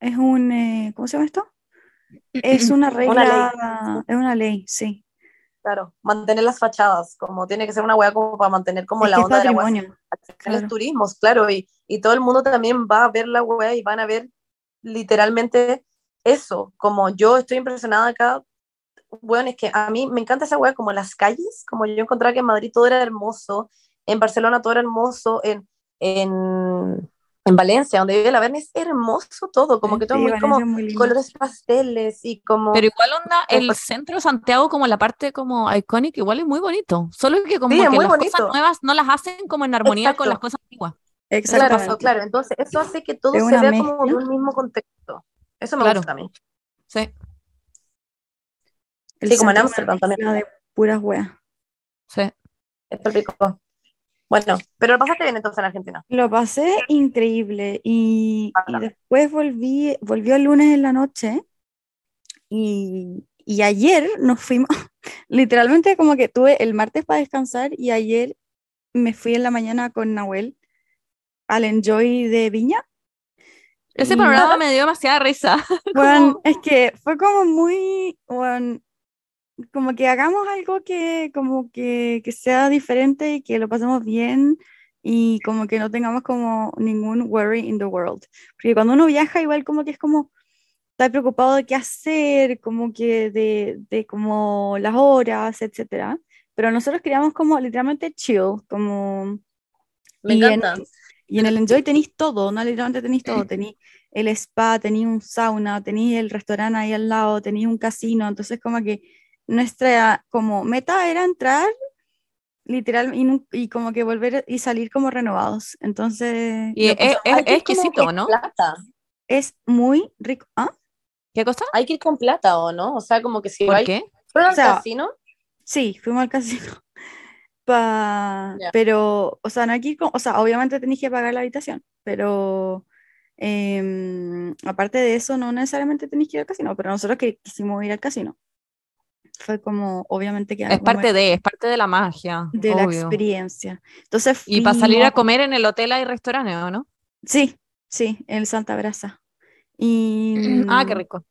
es un, eh, ¿cómo se llama esto? Es una regla, es una ley, sí. Claro, mantener las fachadas, como tiene que ser una hueá como para mantener como Es la onda de la hueá claro. los turismos, claro, y, y todo el mundo también va a ver la web y van a ver literalmente eso, como yo estoy impresionada acá, bueno, es que a mí me encanta esa web como las calles, como yo encontraba que en Madrid todo era hermoso, en Barcelona todo era hermoso, en, en, en Valencia, donde vive la Verne, es hermoso todo, como que todo Sí, muy como es muy lindo. colores pasteles y como... Pero igual onda, el centro de Santiago, como la parte como icónica, igual es muy bonito. Solo que como Sí, que las bonito. cosas nuevas no las hacen como en armonía con Exacto. las cosas antiguas. Claro, Exactamente. claro, entonces eso hace que todo Es se vea como de un mismo contexto. Eso me Claro. gusta a mí. Sí, El Sí, como en Ámsterdam también. de puras weas. sí. Esto es rico. Bueno, pero lo pasaste bien entonces en Argentina. Lo pasé increíble y, y después volví, volvió el lunes en la noche y, y ayer nos fuimos, literalmente como que tuve el martes para descansar y ayer me fui en la mañana con Nahuel al Enjoy de Viña. Ese programa nada, me dio demasiada risa. Como- es que fue como muy, weón, como que hagamos algo que como que, que sea diferente y que lo pasemos bien y como que no tengamos como ningún worry in the world. Porque cuando uno viaja igual como que es como estar preocupado de qué hacer, como que de, de como las horas, etcétera. Pero nosotros queríamos como literalmente chill, como... Me y en- encanta. y en el Enjoy tenéis todo, no literalmente tenéis todo, tenéis el spa, tenéis un sauna, tenéis el restaurante ahí al lado, tenéis un casino, entonces como que nuestra como meta era entrar literal y, y como que volver y salir como renovados, entonces Y es, es- Hay es exquisito, ¿no? Plata. es muy rico. ¿Ah? ¿Qué cosa? Hay que ir con plata, ¿o no? O sea, como que si ¿Por vais. qué? ¿Fueron O al sea, casino? Sí, fuimos al casino. Pa- Ya. Pero, o sea, no hay que ir con- o sea, obviamente tenéis que pagar la habitación, pero em, aparte de eso, no necesariamente tenéis que ir al casino, pero nosotros que quisimos ir al casino. Fue como, obviamente, que Es algo parte de, es parte de la magia, de la experiencia. Entonces Y para salir a comer en el hotel hay restaurante, ¿o no? Sí, sí, en Santa Brasa. Y Ah, qué rico.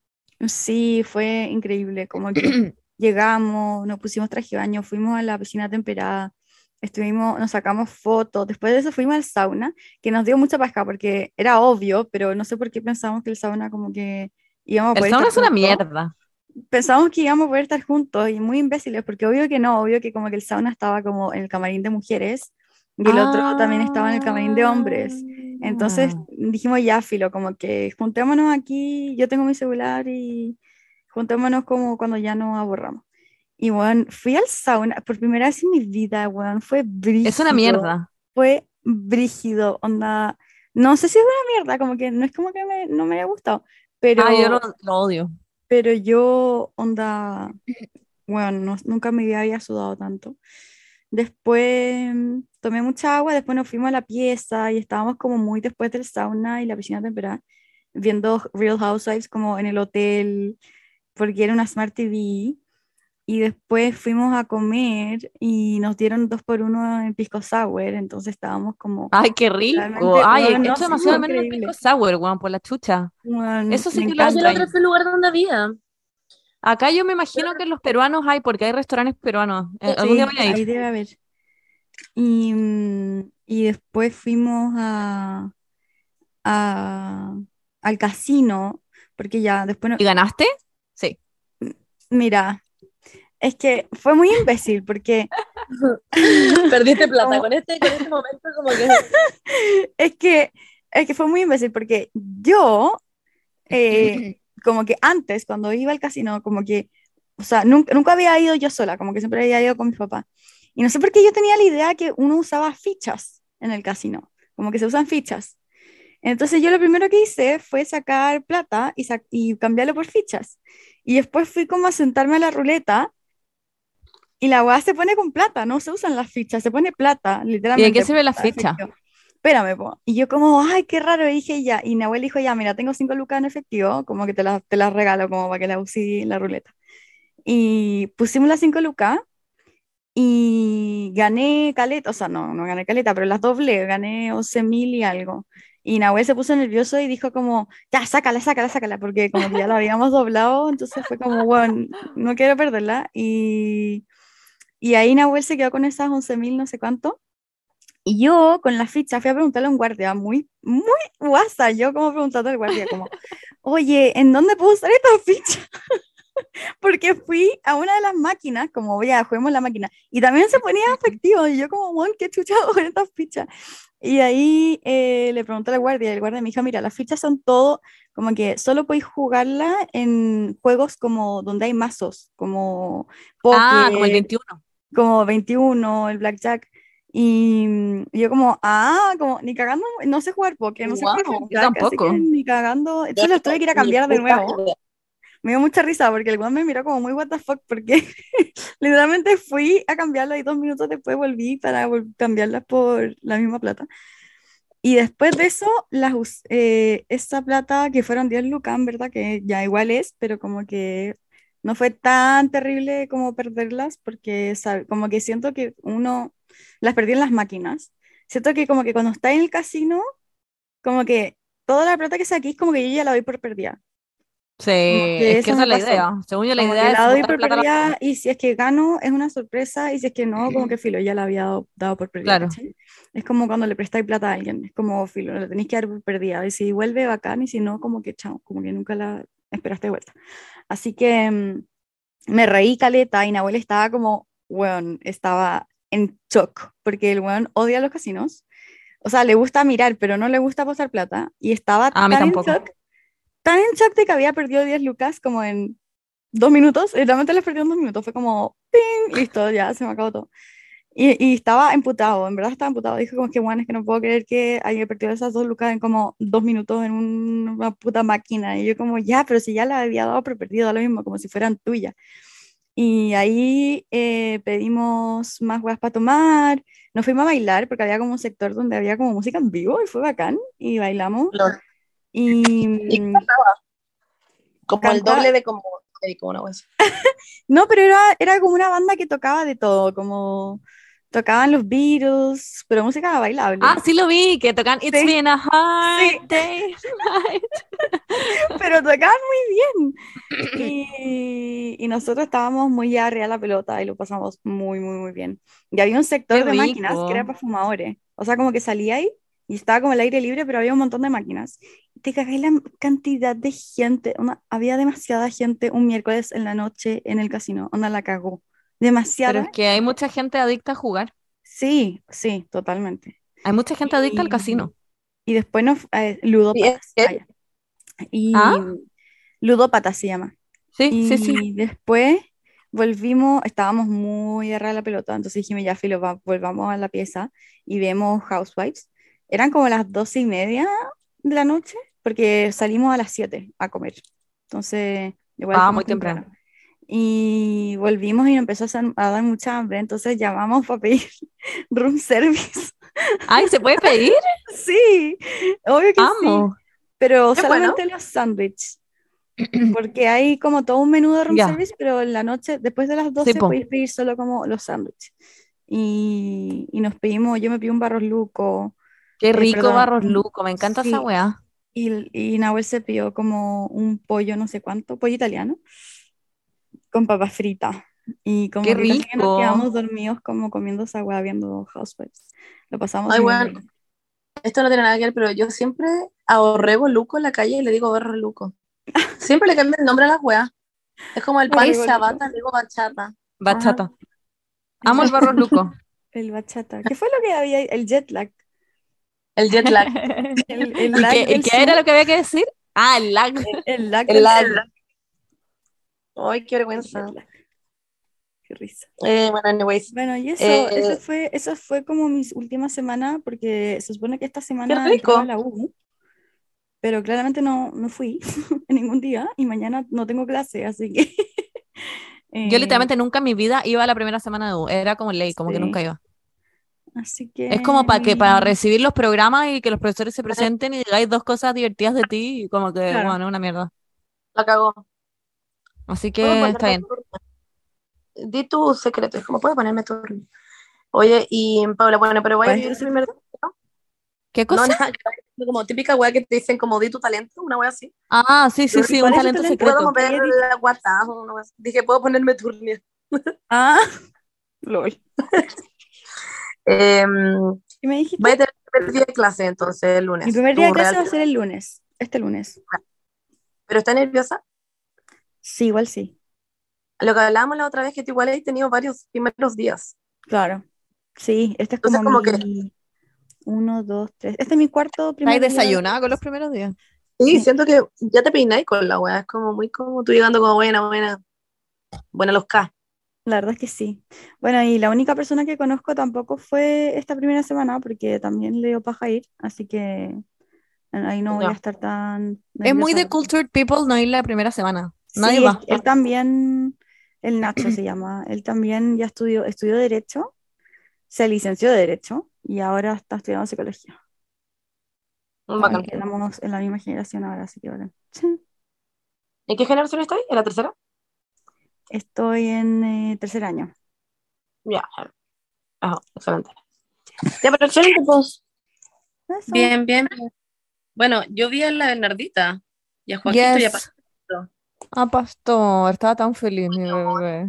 Sí, fue increíble, como que llegamos, nos pusimos traje de baño, fuimos a la piscina temperada, estuvimos, nos sacamos fotos, después de eso fuimos al sauna, que nos dio mucha pasca porque era obvio, pero no sé por qué pensamos que el sauna como que íbamos a El sauna es una mierda. Pensamos que íbamos a poder estar juntos y muy imbéciles, porque obvio que no, obvio que como que el sauna estaba como en el camarín de mujeres y el otro también estaba en el camarín de hombres. Entonces Ah. dijimos ya, filo, como que juntémonos aquí, yo tengo mi celular y juntémonos como cuando ya nos aburramos. Y bueno, fui al sauna por primera vez en mi vida, weón, fue brígido. Es una mierda. Fue brígido, onda, No sé si es una mierda, como que no es como que me- no me haya gustado, pero, Ah, yo lo, lo odio. Pero yo, onda, bueno, no- nunca en mi vida había sudado tanto. Después mm, tomé mucha agua, después nos fuimos a la pieza y estábamos como muy después del sauna y la piscina temperada, viendo Real Housewives como en el hotel, porque era una Smart TV. Y después fuimos a comer y nos dieron dos por uno en Pisco Sour, entonces estábamos como, Ay, qué rico. Ay, no, sí, demasiado de menos el pisco sour, weón, por la chucha. "Weón, Eso sí que lo Yo encanta". la extraño. otra fue el lugar donde había. Acá yo me imagino que los peruanos hay, porque hay restaurantes peruanos. Eh, algún día Sí, voy a ir. ahí debe haber. Y, mm, y después fuimos a, a- al casino, porque ya después, no- ¿Y ganaste? Sí. mira, es que fue muy imbécil, porque Perdiste plata. Como- Con este, con este momento, como que. es que, es que fue muy imbécil, porque yo, eh, como que antes, cuando iba al casino, como que, o sea, nunca, nunca había ido yo sola, como que siempre había ido con mi papá. Y no sé por qué yo tenía la idea que uno usaba fichas en el casino, como que se usan fichas. Entonces yo lo primero que hice fue sacar plata y, sac- y cambiarlo por fichas. Y después fui como a sentarme a la ruleta y la weá se pone con plata, no se usan las fichas, se pone plata, ¿Y literalmente. de qué sirve la ficha? efectivo. Espérame, po. Y yo como, ay, qué raro, y dije ya. Y Nahuel dijo, ya, mira, tengo cinco lucas en efectivo, como que te las te las regalo como para que las en la ruleta. Y pusimos las cinco lucas y gané caleta, o sea, no, no gané caleta, pero las doblé, gané 11 mil y algo. Y Nahuel se puso nervioso y dijo como, ya, sácala, sácala, sácala, porque como que ya la habíamos doblado, entonces fue como, bueno, no quiero perderla. Y, y ahí Nahuel se quedó con esas 11 mil, no sé cuánto. Y yo con la ficha fui a preguntarle a un guardia, muy, muy guasa, yo como preguntando al guardia, como, oye, ¿en dónde puedo usar esta ficha? Porque fui a una de las máquinas, como ya, juguemos la máquina, y también se ponía efectivo, y yo como, bueno, qué chucha hago con estas fichas. Y ahí eh, le pregunté al guardia, y el guardia me dijo, mira, las fichas son todo, como que solo podéis jugarla en juegos como donde hay mazos, como Ah, como el póker, 21. Como 21, el blackjack. Y yo como, ah, como, ni cagando, no sé jugar póker, no sé jugar yo tampoco. ni cagando. Entonces los tuve que ir a cambiar de nuevo. Me dio mucha risa porque el weón me miró como muy what the fuck porque literalmente fui a cambiarla y dos minutos después volví para vol- cambiarlas por la misma plata. Y después de eso, las, eh, esa plata que fueron 10 lucas, verdad, que ya igual es, pero como que no fue tan terrible como perderlas porque sabe- como que siento que uno las perdí en las máquinas. Siento que como que cuando está en el casino, como que toda la plata que saquís, como que yo ya la doy por perdida. Sí, es que esa es la pasó. idea. Según yo, la Como idea que es la doy por plata a la perdida y si es que gano es una sorpresa y si es que no, como que filo, ya la había dado, dado por perdida, Claro. ¿cachai? Es como cuando le prestáis plata a alguien, es como filo, la tenéis que dar por perdida y si vuelve bacán y si no, como que chao, como que nunca la esperaste de vuelta. Así que mm, me reí caleta y Nahuel estaba como, weón, estaba en shock porque el weón odia los casinos. O sea, le gusta mirar, pero no le gusta apostar plata. Y estaba A mí tan en shock, tan en shock de que había perdido 10 lucas como en dos minutos. y Realmente las perdió en dos minutos. Fue como, ¡ping! Listo, ya se me acabó todo. Y, y estaba emputado, en verdad estaba emputado. Dijo como que, bueno, es que no puedo creer que haya perdido esas dos lucas en como dos minutos en un- una puta máquina. Y yo como, ya, pero si ya la había dado por perdido, lo mismo, como si fueran tuyas. Y ahí eh, pedimos más huevas para tomar. Nos fuimos a bailar porque había como un sector donde había como música en vivo y fue bacán. Y bailamos. Lol. Y ¿Y mm, Como el doble de como, de como una no, pero era, era como una banda que tocaba de todo, como tocaban los Beatles, pero música bailable. Ah, sí lo vi, que tocan It's Sí. been a hard Sí. day. pero tocaban muy bien. Y, y nosotros estábamos muy arriba de la pelota y lo pasamos muy, muy, muy bien. Y había un sector Qué de máquinas que era para fumadores. O sea, como que salía ahí y estaba como el aire libre, pero había un montón de máquinas. Te cagáis la cantidad de gente. Una- había demasiada gente un miércoles en la noche en el casino. Onda la cagó. Pero Demasiada. es que hay mucha gente adicta a jugar. Sí, sí, totalmente. Hay mucha gente adicta al Y- casino. Y después nos... Eh, ludópatas. Y ¿Ah? ludópatas se llama. Sí, sí, sí. Y después volvimos, estábamos muy arriba de la pelota, entonces dijimos, ya, filo, va- volvamos a la pieza y vemos Housewives. eran como las doce y media de la noche, porque salimos a las 7 a comer. Entonces, igual Ah, muy temprano. Y volvimos y nos empezó a, dar mucha hambre, entonces llamamos para pedir room service. Ay, ¿se puede pedir? Sí, obvio que sí. Amo. Pero Qué solamente los sándwiches. Porque hay como todo un menú de room Ya. service, pero en la noche, después de las 12, po. podéis pedir solo como los sándwiches. Y, y nos pedimos, yo me pedí un barros luco Qué Eh, rico perdón, barros luco, me encanta esa sí. weá. y, y Nahuel se pidió como un pollo, no sé cuánto, pollo italiano, con papas fritas. Y como Qué casi que nos rico. quedamos dormidos como comiendo esa weá viendo Housewives. Lo pasamos Ay, bien. Esto no tiene nada que ver, pero yo siempre ahorrego Luco en la calle y le digo barro Luco. Siempre le cambio el nombre a las weas. Es como el pan Luco. chabata, le digo bachata. Bachata. Amo el barros luco. El bachata. ¿Qué fue lo que había? ahí? El jet lag. El jet lag. El, el ¿Y lag qué, y qué Zoom. era lo que había que decir? Ah, el lag. El lag El del lag. Ay, qué vergüenza. Qué risa. Eh, bueno, anyways. Bueno, y eso, Eh, eso fue, eso fue como mis últimas semanas, porque se supone que esta semana rico. la U, pero claramente no, no fui en ningún día y mañana no tengo clase, así que... Yo eh, literalmente nunca en mi vida iba a la primera semana de U. Era como ley, como que Sí. nunca iba. Así que... Es como para que para recibir los programas y que los profesores se presenten y digáis dos cosas divertidas de ti y como que, Claro. bueno, una mierda. La cagó. Así ¿Puedo que está bien. turno? Di tu secreto, es como puedo ponerme turno. Oye, y Paula, bueno, pero voy a ¿Cuál es ir tu primero. ¿Qué No, cosa? nada, como típica wea que te dicen como di tu talento, una wea así. Ah, sí, sí, ¿Y sí, un tu talento talento? Puedo secreto. mover ¿Qué había la WhatsApp, una wea así. Dije, puedo ponerme turnia. Ah, lol. Eh, ¿Qué me dijiste? voy a tener el primer día de clase entonces el lunes. Mi primer día de Tu clase va a ser el lunes, este lunes. ¿Pero está nerviosa? Sí, igual sí, Lo que hablábamos la otra vez, que tú igual has tenido varios primeros días. claro. Sí, este es Entonces, como como mi... Uno, dos, tres. Este es mi cuarto primer ¿Estáis día de desayunada con los primeros días? Sí, Sí. siento que ya te peináis con la wea. Es como muy como tú llegando como buena, buena. Buena los K. La verdad es que sí. Bueno, y la única persona que conozco tampoco fue esta primera semana porque también le dio paja ir, así que ahí no voy a estar tan Es muy de cultured people no ir la primera semana. Nadie Sí, va. él también, el Nacho se llama, él también ya estudió, estudió Derecho, se licenció de Derecho y ahora está estudiando Psicología. Bacán. Y quedamos en la misma generación ahora, así que ahora. ¿En qué generación estáis? ¿En la tercera? Estoy en eh, tercer año. Ya. Ajá, excelente. Ya, pero excelente, pues. Eso. Bien, bien. bien. Bueno, yo vi a la Bernardita y a Joaquito y a Yes. Ah, pastor, estaba tan feliz mi bebé.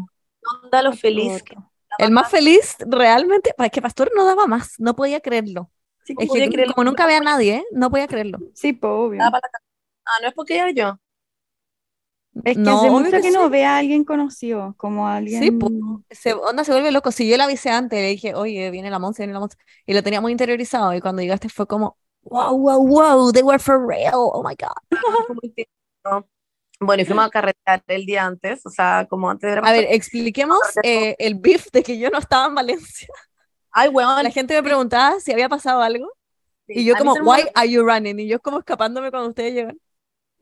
Onda lo feliz. que- El más feliz realmente, es que Pastor no daba más, no podía creerlo. Sí, Es podía que creerlo. como nunca ve a nadie, ¿eh? no podía creerlo. sí, po, obvio. Ah, no es porque era yo. Es que No, hace mucho que que no sí. ve a alguien conocido, como a alguien. Sí, po. Se, onda se vuelve loco. Si yo la avisé antes, le dije, oye, viene la Monse, viene la Monse. Y lo tenía muy interiorizado. Y cuando llegaste fue como, wow, wow, wow, they were for real. Oh my God. Bueno, y fuimos a carretear el día antes, o sea, como antes de A grabar. ver, expliquemos eh, el beef de que yo no estaba en Valencia. Ay, weón. La gente me preguntaba si había pasado algo. Y Sí, yo a mí como, se me why are you running? Y yo como escapándome cuando ustedes llegan.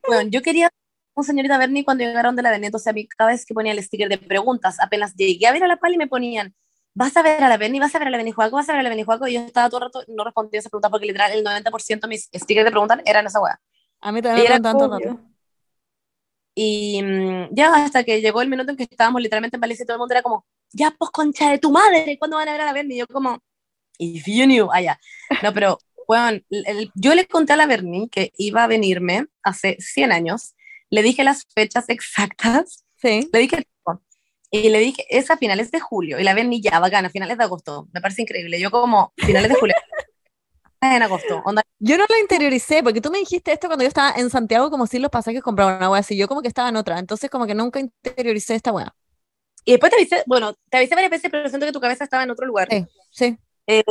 Bueno, yo quería un señorita Bernie cuando llegaron de la Bernie, entonces a mí cada vez que ponía el sticker de preguntas, apenas llegué a ver a la pali me ponían, ¿vas a ver a la Bernie? ¿Vas a ver a la Bernie Juaco? ¿Vas a ver a la Bernie Juaco? Y yo estaba todo el rato, no respondía a esa pregunta porque literal el 90% de mis stickers de preguntas eran esa weá. A mí también me Era preguntaban todo el rato. Y mm, ya hasta que llegó el minuto en que estábamos literalmente en Valencia y todo el mundo era como, ya pues concha de tu madre, ¿cuándo van a ver a la Bernie? Y yo como, if you knew, allá. No, pero, bueno, yo le conté a la Bernie que iba a venirme hace 100 años, le dije las fechas exactas Sí. Le dije y le dije, es a finales de julio, y la ven ya, bacana, a finales de agosto, me parece increíble. Yo como, finales de julio, en agosto, onda, Yo no lo interioricé, porque tú me dijiste esto cuando yo estaba en Santiago, como si los pasajes compraban una wea así. Yo como que estaba en otra. Entonces como que nunca interioricé esta wea. y después te avisé, bueno, te avisé varias veces, pero siento que tu cabeza estaba en otro lugar. Sí, sí. Eh,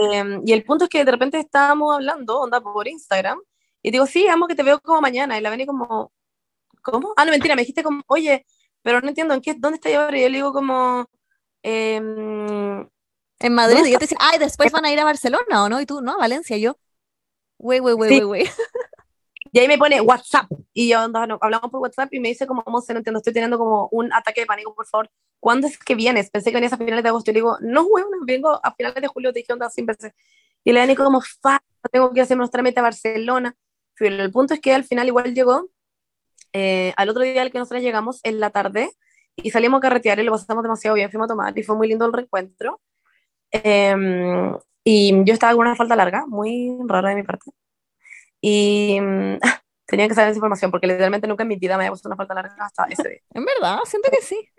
y el punto es que de repente estábamos hablando, onda, por Instagram, y digo, sí, amo que te veo como mañana, y la ven y como, ¿cómo? Ah, no, mentira, me dijiste como, oye, pero no entiendo, ¿en qué, ¿dónde está ahora? Y yo le digo como, em, En Madrid. ¿Dónde Y yo te decía, ay, después van a ir a Barcelona, ¿o no? Y tú, no, a Valencia. Y yo, wey, Sí. wey, wey. Y ahí me pone WhatsApp. Y yo onda, no, hablamos por WhatsApp y me dice como, Monse, no entiendo, estoy teniendo como un ataque de pánico, por favor. ¿Cuándo es que vienes? Pensé que venías a finales de agosto. Y le digo, no, bueno, vengo a finales de julio, te dije onda 100 veces. Y le dan como, fa, tengo que hacer unos trámites a Barcelona. Pero el punto es que al final igual llegó, eh, al otro día al que nosotros llegamos, en la tarde, y salimos a carretear y lo pasamos demasiado bien, fuimos a tomar y fue muy lindo el reencuentro. Em, y yo estaba con una falta larga, muy rara de mi parte. Y mm, tenía que saber esa información porque literalmente nunca en mi vida me había puesto una falta larga hasta ese día. En verdad, siento que sí.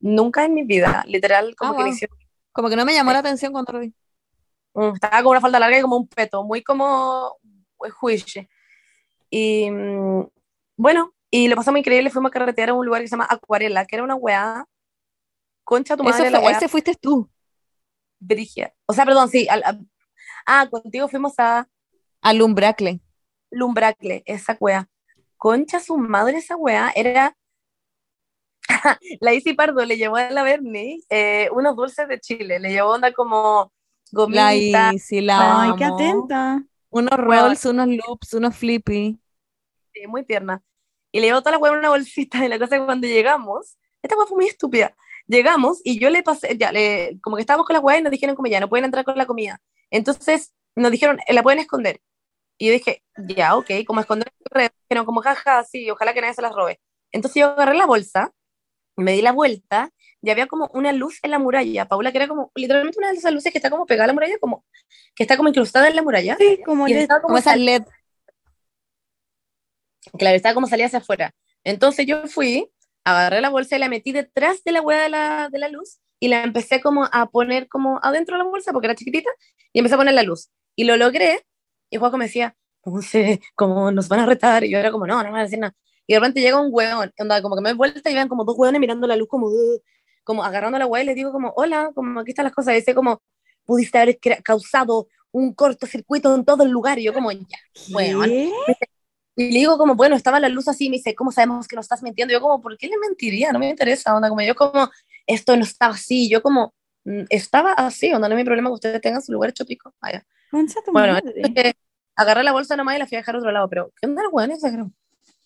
Nunca en mi vida, literal, como Ah, que wow. hicieron- Como que no me llamó la atención cuando lo vi. mm, estaba con una falta larga y como un peto, muy como eh, juiche. Y mm, bueno, y lo pasamos increíble, fuimos a carretear a un lugar que se llama Acuarela, que era una weá, concha tu Eso madre, la fue, weá, ese fuiste tú, brígida. O sea, perdón, sí, al- a- ah, contigo fuimos a al Umbracle. Lumbracle, esa wea. Concha su madre, esa wea era. la Isi Pardo le llevó a la Bernie eh, unos dulces de Chile, le llevó onda como La gomita, Isi, la Ay, qué atenta. Unos rolls, unos loops, unos flippy. sí, muy tierna. Y le llevó toda la wea en una bolsita. Y la cosa que cuando llegamos, esta wea fue muy estúpida. Llegamos y yo le pasé, ya, le, como que estábamos con la wea y nos dijeron como ya, no pueden entrar con la comida. Entonces nos dijeron, "Eh, la pueden esconder. Y yo dije, ya, ok, como esconder, dijeron como jaja, sí, ojalá que nadie se las robe. Entonces yo agarré la bolsa, me di la vuelta y había como una luz en la muralla, Paula, que era como literalmente una de esas luces que está como pegada a la muralla, como que está como incrustada en la muralla. Sí, como Y como Como sal- LED. Claro, estaba como salida hacia afuera. Entonces yo fui, agarré la bolsa y la metí detrás de la hueá de la, de la luz y la empecé como a poner como adentro de la bolsa porque era chiquitita y empecé a poner la luz. Y lo logré y Juaco me decía, no sé, cómo nos van a retar. Y yo era como, no, no me van a decir nada. Y de repente llega un hueón, onda, como que me doy vuelta y vean como dos hueones mirando la luz como, como agarrando la hueá y les digo como, hola, como aquí están las cosas. Y dice como, pudiste haber causado un cortocircuito en todo el lugar. Y yo como, ya, hueón. Y le digo como, bueno, estaba la luz así, me dice, ¿cómo sabemos que no estás mintiendo? Yo como, ¿por qué le mentiría? No me interesa, onda, como yo como, esto no estaba así, yo como, "Mm, estaba así, onda, no es mi problema que ustedes tengan su lugar hecho pico. Vaya. Bueno, agarré la bolsa nomás y la fui a dejar a otro lado, pero ¿qué onda los? Exagero.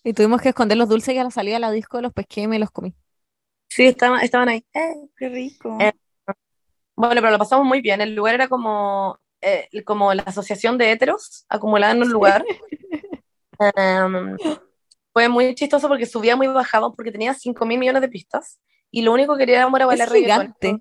Y tuvimos que esconder los dulces y a la salida de la disco los pesqué y me los comí. Sí, estaban, estaban ahí. Eh. Qué rico. Eh, Bueno, pero lo pasamos muy bien, el lugar era como, eh, como la asociación de héteros acumulada en un lugar. Em, fue muy chistoso porque subíamos y bajábamos porque tenía 5 mil millones de pistas y lo único que queríamos era bailar Es gigante.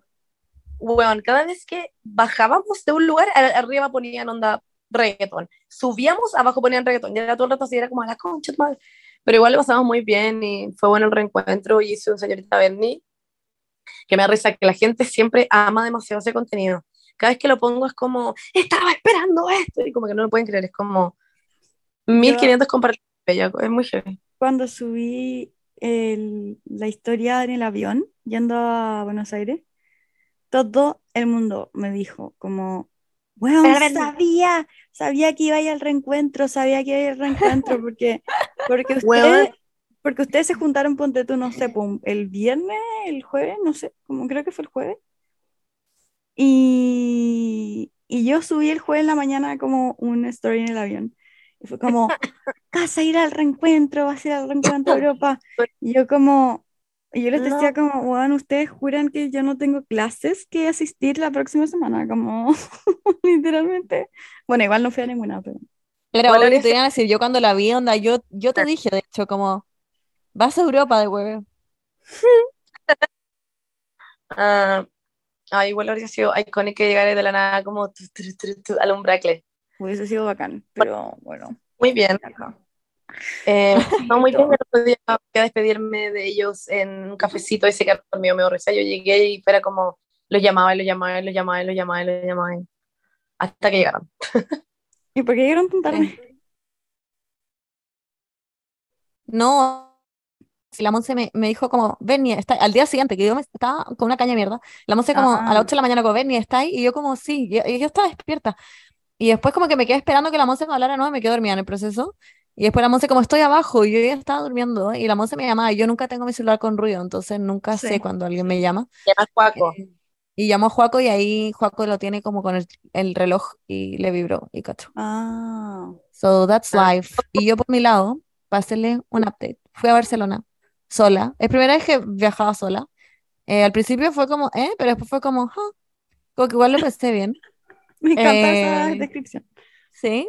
Weón, cada vez que bajábamos de un lugar, arriba ponían onda reggaetón. Subíamos, abajo ponían reggaetón. Y era todo el rato así, era como a la concha, madre. Pero igual lo pasamos muy bien y fue bueno el reencuentro. Y hice un señorita Bernie, que me da risa que la gente siempre ama demasiado ese contenido. Cada vez que lo pongo es como, estaba esperando esto. Y como que no lo pueden creer, es como 1500 compartidos. Es muy heavy. Cuando subí el- la historia en el avión yendo a Buenos Aires, todo el mundo me dijo como, bueno, pero- sabía, sabía que iba a ir al reencuentro, sabía que iba a ir al reencuentro, porque, porque ustedes, porque ustedes se juntaron, ponte tú, no sé, pum, el viernes, el jueves, no sé, como creo que fue el jueves. Y, y yo subí el jueves en la mañana como un story en el avión. Y fue como, vas a ir al reencuentro, vas a ir al reencuentro de Europa. Y yo como, y yo les decía como, bueno, ustedes juran que yo no tengo clases que asistir la próxima semana, como, literalmente. Bueno, igual no fui a ninguna, pero... Pero ¿Cuál obvio, es te iban a decir, yo cuando la vi, onda, yo, yo te dije, de hecho, como, vas a Europa de huevo. Ah, ah, igual habría sido icónico que llegara de la nada como tu, tu, tu, al umbracle. Hubiese sido bacán, pero bueno. Muy bien. Eh, no, muy bien, el otro día fui a despedirme de ellos en un cafecito y se quedaron conmigo, me risa. Yo llegué y fuera como, los llamaba y los llamaba y los llamaba y los llamaba y los llamaba y- hasta que llegaron. ¿Y por qué llegaron tan tarde? No, si la Monse me, me dijo como, Bernie, está, al día siguiente, que yo me estaba con una caña de mierda, la Monse como a Ah. las 8 de la mañana como, Bernie, ¿está ahí? Y yo como, sí, y, y yo estaba despierta. Y después como que me quedé esperando que la Monse me hablara, no, me quedé dormida en el proceso. Y después la Monse como, estoy abajo, y yo ya estaba durmiendo, y la Monse me llamaba, y yo nunca tengo mi celular con ruido, entonces nunca Sí. sé cuando alguien me llama. Llama al Cuaco. Y llamó a Juaco y ahí Juaco lo tiene como con el, el reloj y le vibró y cacho. Ah, So that's life. Y yo por mi lado, para hacerle un update, fui a Barcelona sola. Es primera vez que viajaba sola. Eh, al principio fue como, eh, pero después fue como, "Ah", como que igual lo pensé bien. me encanta esa Eh, descripción. Sí,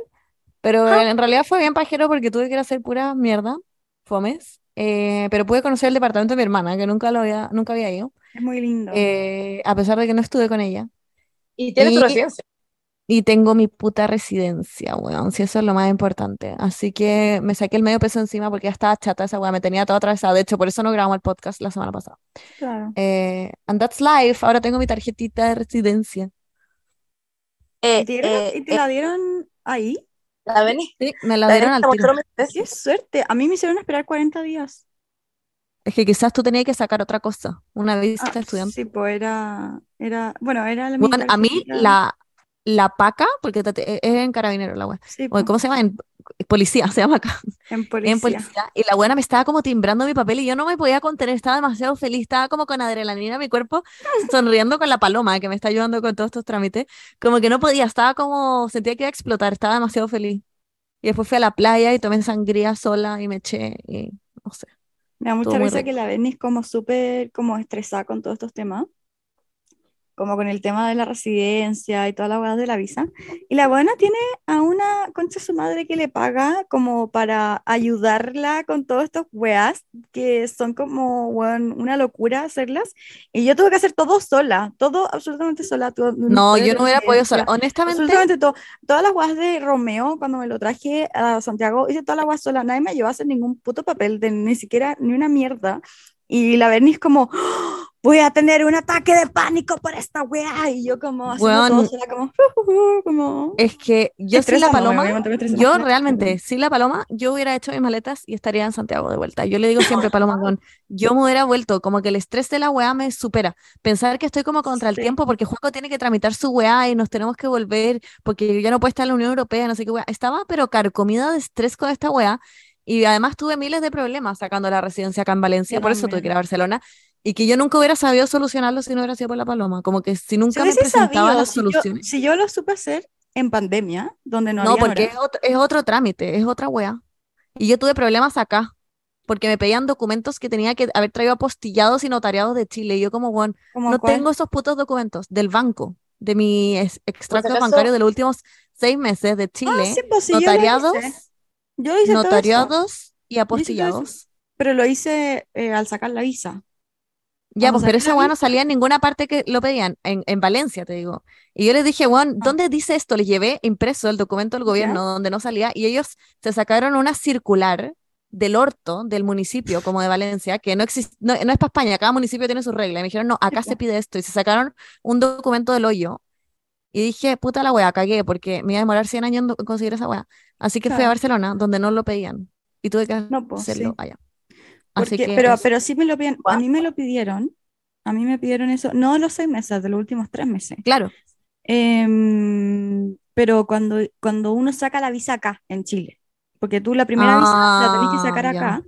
pero en realidad fue bien pajero porque tuve que ir a hacer pura mierda, fomes. Eh, pero pude conocer el departamento de mi hermana, que nunca lo había, nunca había ido, Es muy lindo. eh, a pesar de que no estuve con ella. Y tienes tu residencia. Y tengo mi puta residencia, weón, si eso es lo más importante. Así que me saqué el medio peso encima porque ya estaba chata esa weá, me tenía toda atravesada. De hecho, por eso no grabamos el podcast la semana pasada. Claro. Eh, and that's life, ahora tengo mi tarjetita de residencia. Eh, ¿Y te, dieron- eh, y te eh, la dieron ahí? la Beni. Sí, me la La dieron al tiro. ¡Qué suerte! A mí me hicieron esperar 40 días. Es que quizás tú tenías que sacar otra cosa, una visa Ah, estudiante. sí, pues era, era, bueno, era la Bueno, a mí la, la paca, porque te- es en carabinero la wea. Sí, pues, ¿Cómo se llama? En policía, se llama acá. en En policía. policía. Y la buena me estaba como timbrando mi papel y yo no me podía contener, estaba demasiado feliz, estaba como con adrenalina en mi cuerpo, sonriendo con la paloma que me está ayudando con todos estos trámites. Como que no podía, estaba como, sentía que iba a explotar, estaba demasiado feliz. Y después fui a la playa y tomé sangría sola y me eché y no sé. Me da mucha risa que la Berni es como súper como estresada con todos estos temas. Como con el tema de la residencia y toda la weá de la visa. Y la buena tiene a una concha su madre que le paga como para ayudarla con todos estos weas que son como weón, una locura hacerlas. Y yo tuve que hacer todo sola, todo absolutamente sola. todo- No, yo no hubiera podido sola. Honestamente, Absolutamente todo. Todas las guas de Romeo, cuando me lo traje a Santiago, hice todas las guas sola. Nadie me ayudó a hacer ningún puto papel, de ni siquiera ni una mierda. Y la Berni es como, "¡Ah! Voy a tener un ataque de pánico por esta wea. Y yo como haciendo todo como, como... es que yo sin la paloma, yo realmente, sin la paloma, yo hubiera hecho mis maletas y estaría en Santiago de vuelta. Yo le digo siempre, Paloma, con, yo me hubiera vuelto, como que el estrés de la weá me supera. Pensar que estoy como contra el Sí. tiempo porque Juaco tiene que tramitar su weá y nos tenemos que volver porque ya no puede estar en la Unión Europea, no sé qué weá. Estaba pero carcomida de estrés con esta weá y además tuve miles de problemas sacando la residencia acá en Valencia, Yo por eso tuve que ir a. Barcelona. Y que yo nunca hubiera sabido solucionarlo si no hubiera sido por la paloma. Como que si Si nunca me presentaba sabido, las si yo, soluciones. si yo lo supe hacer en pandemia, donde no, No, había porque es otro, es otro trámite, es otra wea. Y yo tuve problemas acá, porque me pedían documentos que tenía que haber traído apostillados y notariados de Chile. Y yo como, bueno, no cuál- tengo esos putos documentos del banco, de mi ex- extracto acaso- bancario de los últimos seis meses de Ah, Chile, sí, pues sí, yo lo notariados, hice. Yo hice todo eso, notariados y todo eso. apostillados. pero lo hice eh, al sacar la visa. Ya, pues, pero esa weá no salía en ninguna parte que lo pedían, en, en Valencia, te digo. Y yo les dije, weón, ¿dónde dice esto? Les llevé impreso el documento del gobierno donde no salía y ellos se sacaron una circular del orto del municipio, como de Valencia, que no existe, no, no es para España, cada municipio tiene su regla. Y me dijeron, no, acá se pide esto. Y se sacaron un documento del hoyo. Y dije, puta la weá, cagué, porque me iba a demorar 100 años en conseguir esa weá. Así que fui a. Barcelona, donde no lo pedían. Y tuve que No, pues, hacerlo sí. allá. Así Porque- que pero, pero sí me lo pidieron, a mí me lo pidieron, a mí me pidieron eso, no de los seis meses, de los últimos tres meses. Claro, Em, pero cuando, cuando uno saca la visa acá, en Chile, porque tú la primera visa la tenés que sacar Ah, acá,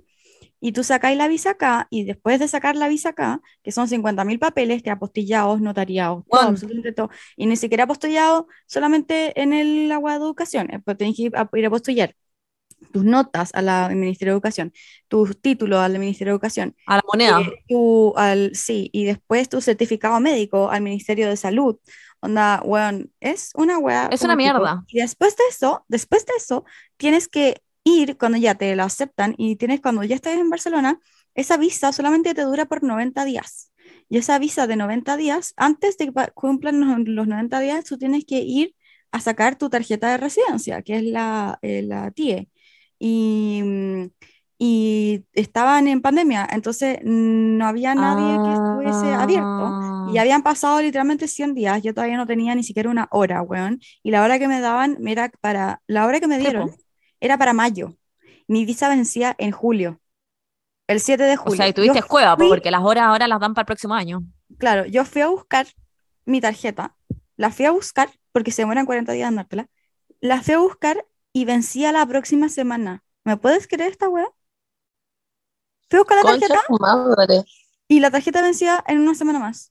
y tú sacáis la visa acá, y después de sacar la visa acá, que son 50.000 papeles, que apostillados, notariados, todo, absolutamente todo, y ni siquiera apostillados solamente en el agua de educación, eh, pues tenés que ir a apostillar tus notas al Ministerio de Educación, tus títulos al Ministerio de Educación, a la moneda. eh, tu, al, sí, y después tu certificado médico al Ministerio de Salud. Onda, weón, es una weá. Es una tipo- mierda. Y después de eso, después de eso, tienes que ir cuando ya te lo aceptan y tienes cuando ya estés en Barcelona, esa visa solamente te dura por 90 días. Y esa visa de 90 días, antes de que cumplan los, los 90 días, tú tienes que ir a sacar tu tarjeta de residencia, que es la, eh, la TIE. Y, mm, y estaban en pandemia, entonces no había nadie que estuviese abierto. Y Ah, habían pasado literalmente 100 días, yo todavía no tenía ni siquiera una hora, weón. Y la hora que me daban era para, la hora que me dieron era para mayo. Mi visa vencía en julio, el 7 de O julio. sea, y tuviste fui- porque las horas ahora las dan para el próximo año. Claro, yo fui a buscar mi tarjeta, la fui a buscar porque se demoran 40 días en dártela, la fui a buscar y vencía la próxima semana. ¿Me puedes creer esta weá? Fui a buscar la Concha tarjeta madre. y la tarjeta vencía en una semana más.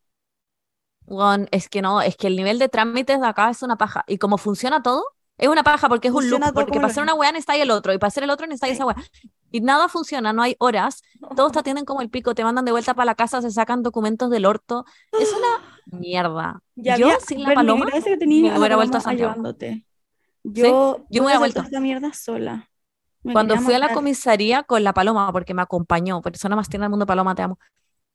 Weón, es que no, es que el nivel de trámites de acá es una paja. Y como funciona todo, es una paja porque es un loop, porque para hacer una weá necesita el otro, y para hacer el otro necesita Sí. esa weá. Y nada funciona, no hay horas, todos te atienden como el pico, te mandan de vuelta para la casa, se sacan documentos del orto. Es una mierda. Ya yo había- sin la paloma, me hubiera vuelto a Santiago. ayudándote. Yo, yo me vuelto. hacer esta mierda sola. Me Cuando fui a la comisaría con la paloma, porque me acompañó, persona más tierna del mundo, paloma, te amo.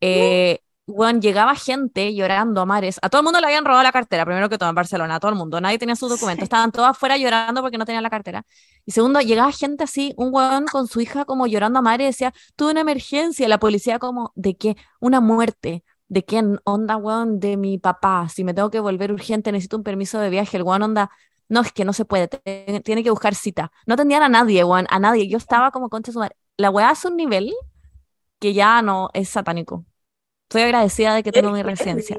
Eh, weón, llegaba gente llorando a mares. A todo el mundo le habían robado la cartera, primero que todo en Barcelona, a todo el mundo. Nadie tenía sus documentos. Sí. Estaban todos afuera llorando porque no tenían la cartera. Y segundo, llegaba gente así, un weón con su hija como llorando a mares, decía, tuve una emergencia. La policía como, ¿de qué? Una muerte. ¿De qué onda, weón? De mi papá. Si me tengo que volver urgente, necesito un permiso de viaje. El weón onda, no, es que no se puede, te- tiene que buscar cita. No atendían a nadie, weón, a nadie. Yo estaba como concha su madre. La weá es un nivel que ya no es satánico. Estoy agradecida de que tengo mi residencia.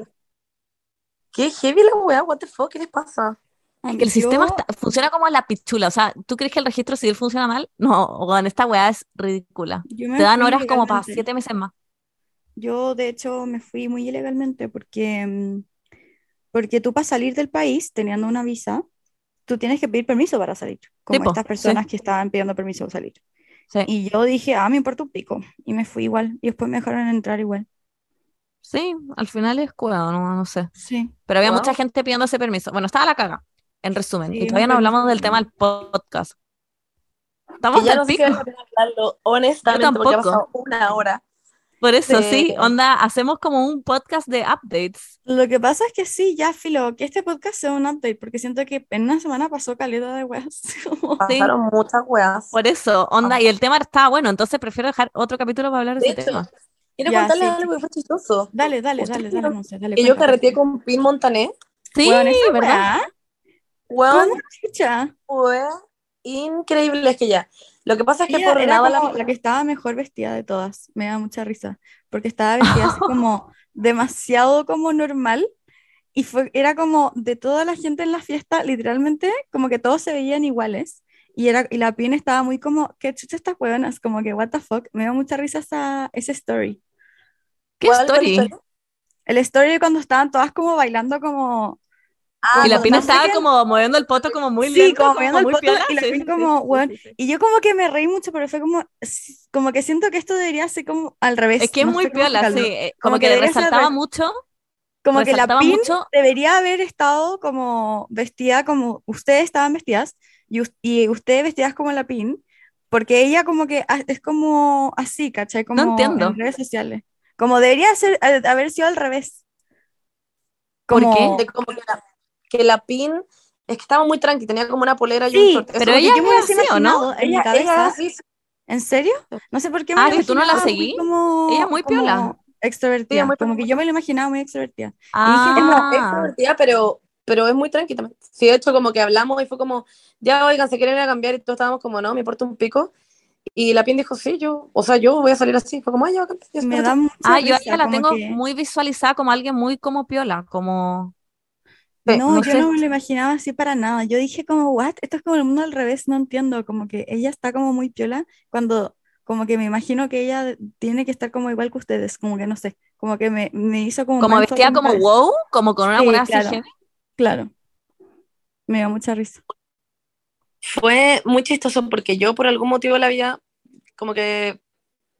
Qué heavy la weá, what the fuck, ¿qué les pasa? Ay, Que el sistema está- funciona como la pichula. O sea, ¿tú crees que el registro civil funciona mal? No, weón, esta weá es ridícula. Te dan horas como para siete meses más. Yo, de hecho, me fui muy ilegalmente porque, mm, porque tú para salir del país, teniendo una visa, tú tienes que pedir permiso para salir, como po, estas sí. personas que estaban pidiendo permiso para salir. Sí, Y yo dije, ah, me importa un pico. Y me fui igual. Y después me dejaron entrar igual. sí, al final es cuidado, no, no sé. Sí. Pero había Wow. mucha gente pidiendo ese permiso. Bueno, estaba la caga, en resumen. Sí, y todavía no hablamos del tema del podcast. Estamos ya del no sé si pico. la pena hablarlo, honestamente, porque ha tampoco. pasado una hora. Por eso, Sí. sí, onda, hacemos como un podcast de updates. Lo que pasa es que sí, ya filo, que este podcast sea un update, porque siento que en una semana pasó caleta de weas. Pasaron muchas weas. Por eso, onda, y el tema estaba bueno, entonces prefiero dejar otro capítulo para hablar de De ese hecho, tema. quiero contarles sí. algo que fue chistoso. Dale, dale, dale, dale, sé, dale. Que yo carreteé con Pin Montané. Sí, esa ¿verdad? fue increíble. Es que ya. Lo que pasa es que Ella por era nada como la la que estaba mejor vestida de todas. Me da mucha risa. Porque estaba vestida así como demasiado como normal. Y fue, era como de toda la gente en la fiesta, literalmente, como que todos se veían iguales. Y, era, y la pin estaba muy como, ¿qué chucha estas hueonas? Como que, what the fuck. Me da mucha risa esa, esa story. ¿Qué ¿Cuál- cuál story? El story de cuando estaban todas como bailando como... Ah, Y la no, pina no estaba como moviendo el poto como muy Sí, lento, como moviendo el muy poto, piola. y la Sí, Pin sí, como, sí, sí, sí, sí. Y yo como que me reí mucho, pero fue como, como que siento que esto debería ser como al revés. Es que es no muy piola, sí. eh, Como Como que que ser resaltaba re- mucho, Como que la Pin mucho. debería haber estado como vestida como ustedes estaban vestidas y, y ustedes vestidas como la Pin, porque ella como que es como así, ¿cachai? Como entiendo. en redes sociales. Como debería ser, haber sido al revés. ¿Por Como- qué? de como que la, que la Pin es que estaba muy tranqui, tenía como una polera y un Sí, short. Eso pero ella yo así, ¿o no? en mi ella, cabeza. ella así, ¿En serio? No sé por qué me Ah, que tú no la seguí. como, Ella es muy como piola. extrovertida. Sí, muy como piola. que yo me lo imaginaba muy extrovertida. dije, Es como Ah, extrovertida, pero, pero es muy tranqui también. Sí, de hecho, como que hablamos y fue como, ya, oigan, se quieren ir a cambiar y todos estábamos como, no, me importa un pico. Y la Pin dijo, sí, yo, o sea, yo voy a salir así. Fue como, ay, ya, ok, ya Me está". da mucha ah, yo a risa, ella la tengo que- muy visualizada como alguien muy como piola, como... Sí, No, no yo sé. no me lo imaginaba así para nada. Yo dije como, what? Esto es como el mundo al revés, no entiendo. Como que ella está como muy piola cuando, como que me imagino que ella tiene que estar como igual que ustedes, como que no sé, como que me, me hizo como... Como mindfuck vestida en mi como cabeza. wow, como con una Sí, buena claro. Claro. Me dio mucha risa. Fue muy chistoso porque yo por algún motivo de la vida, como que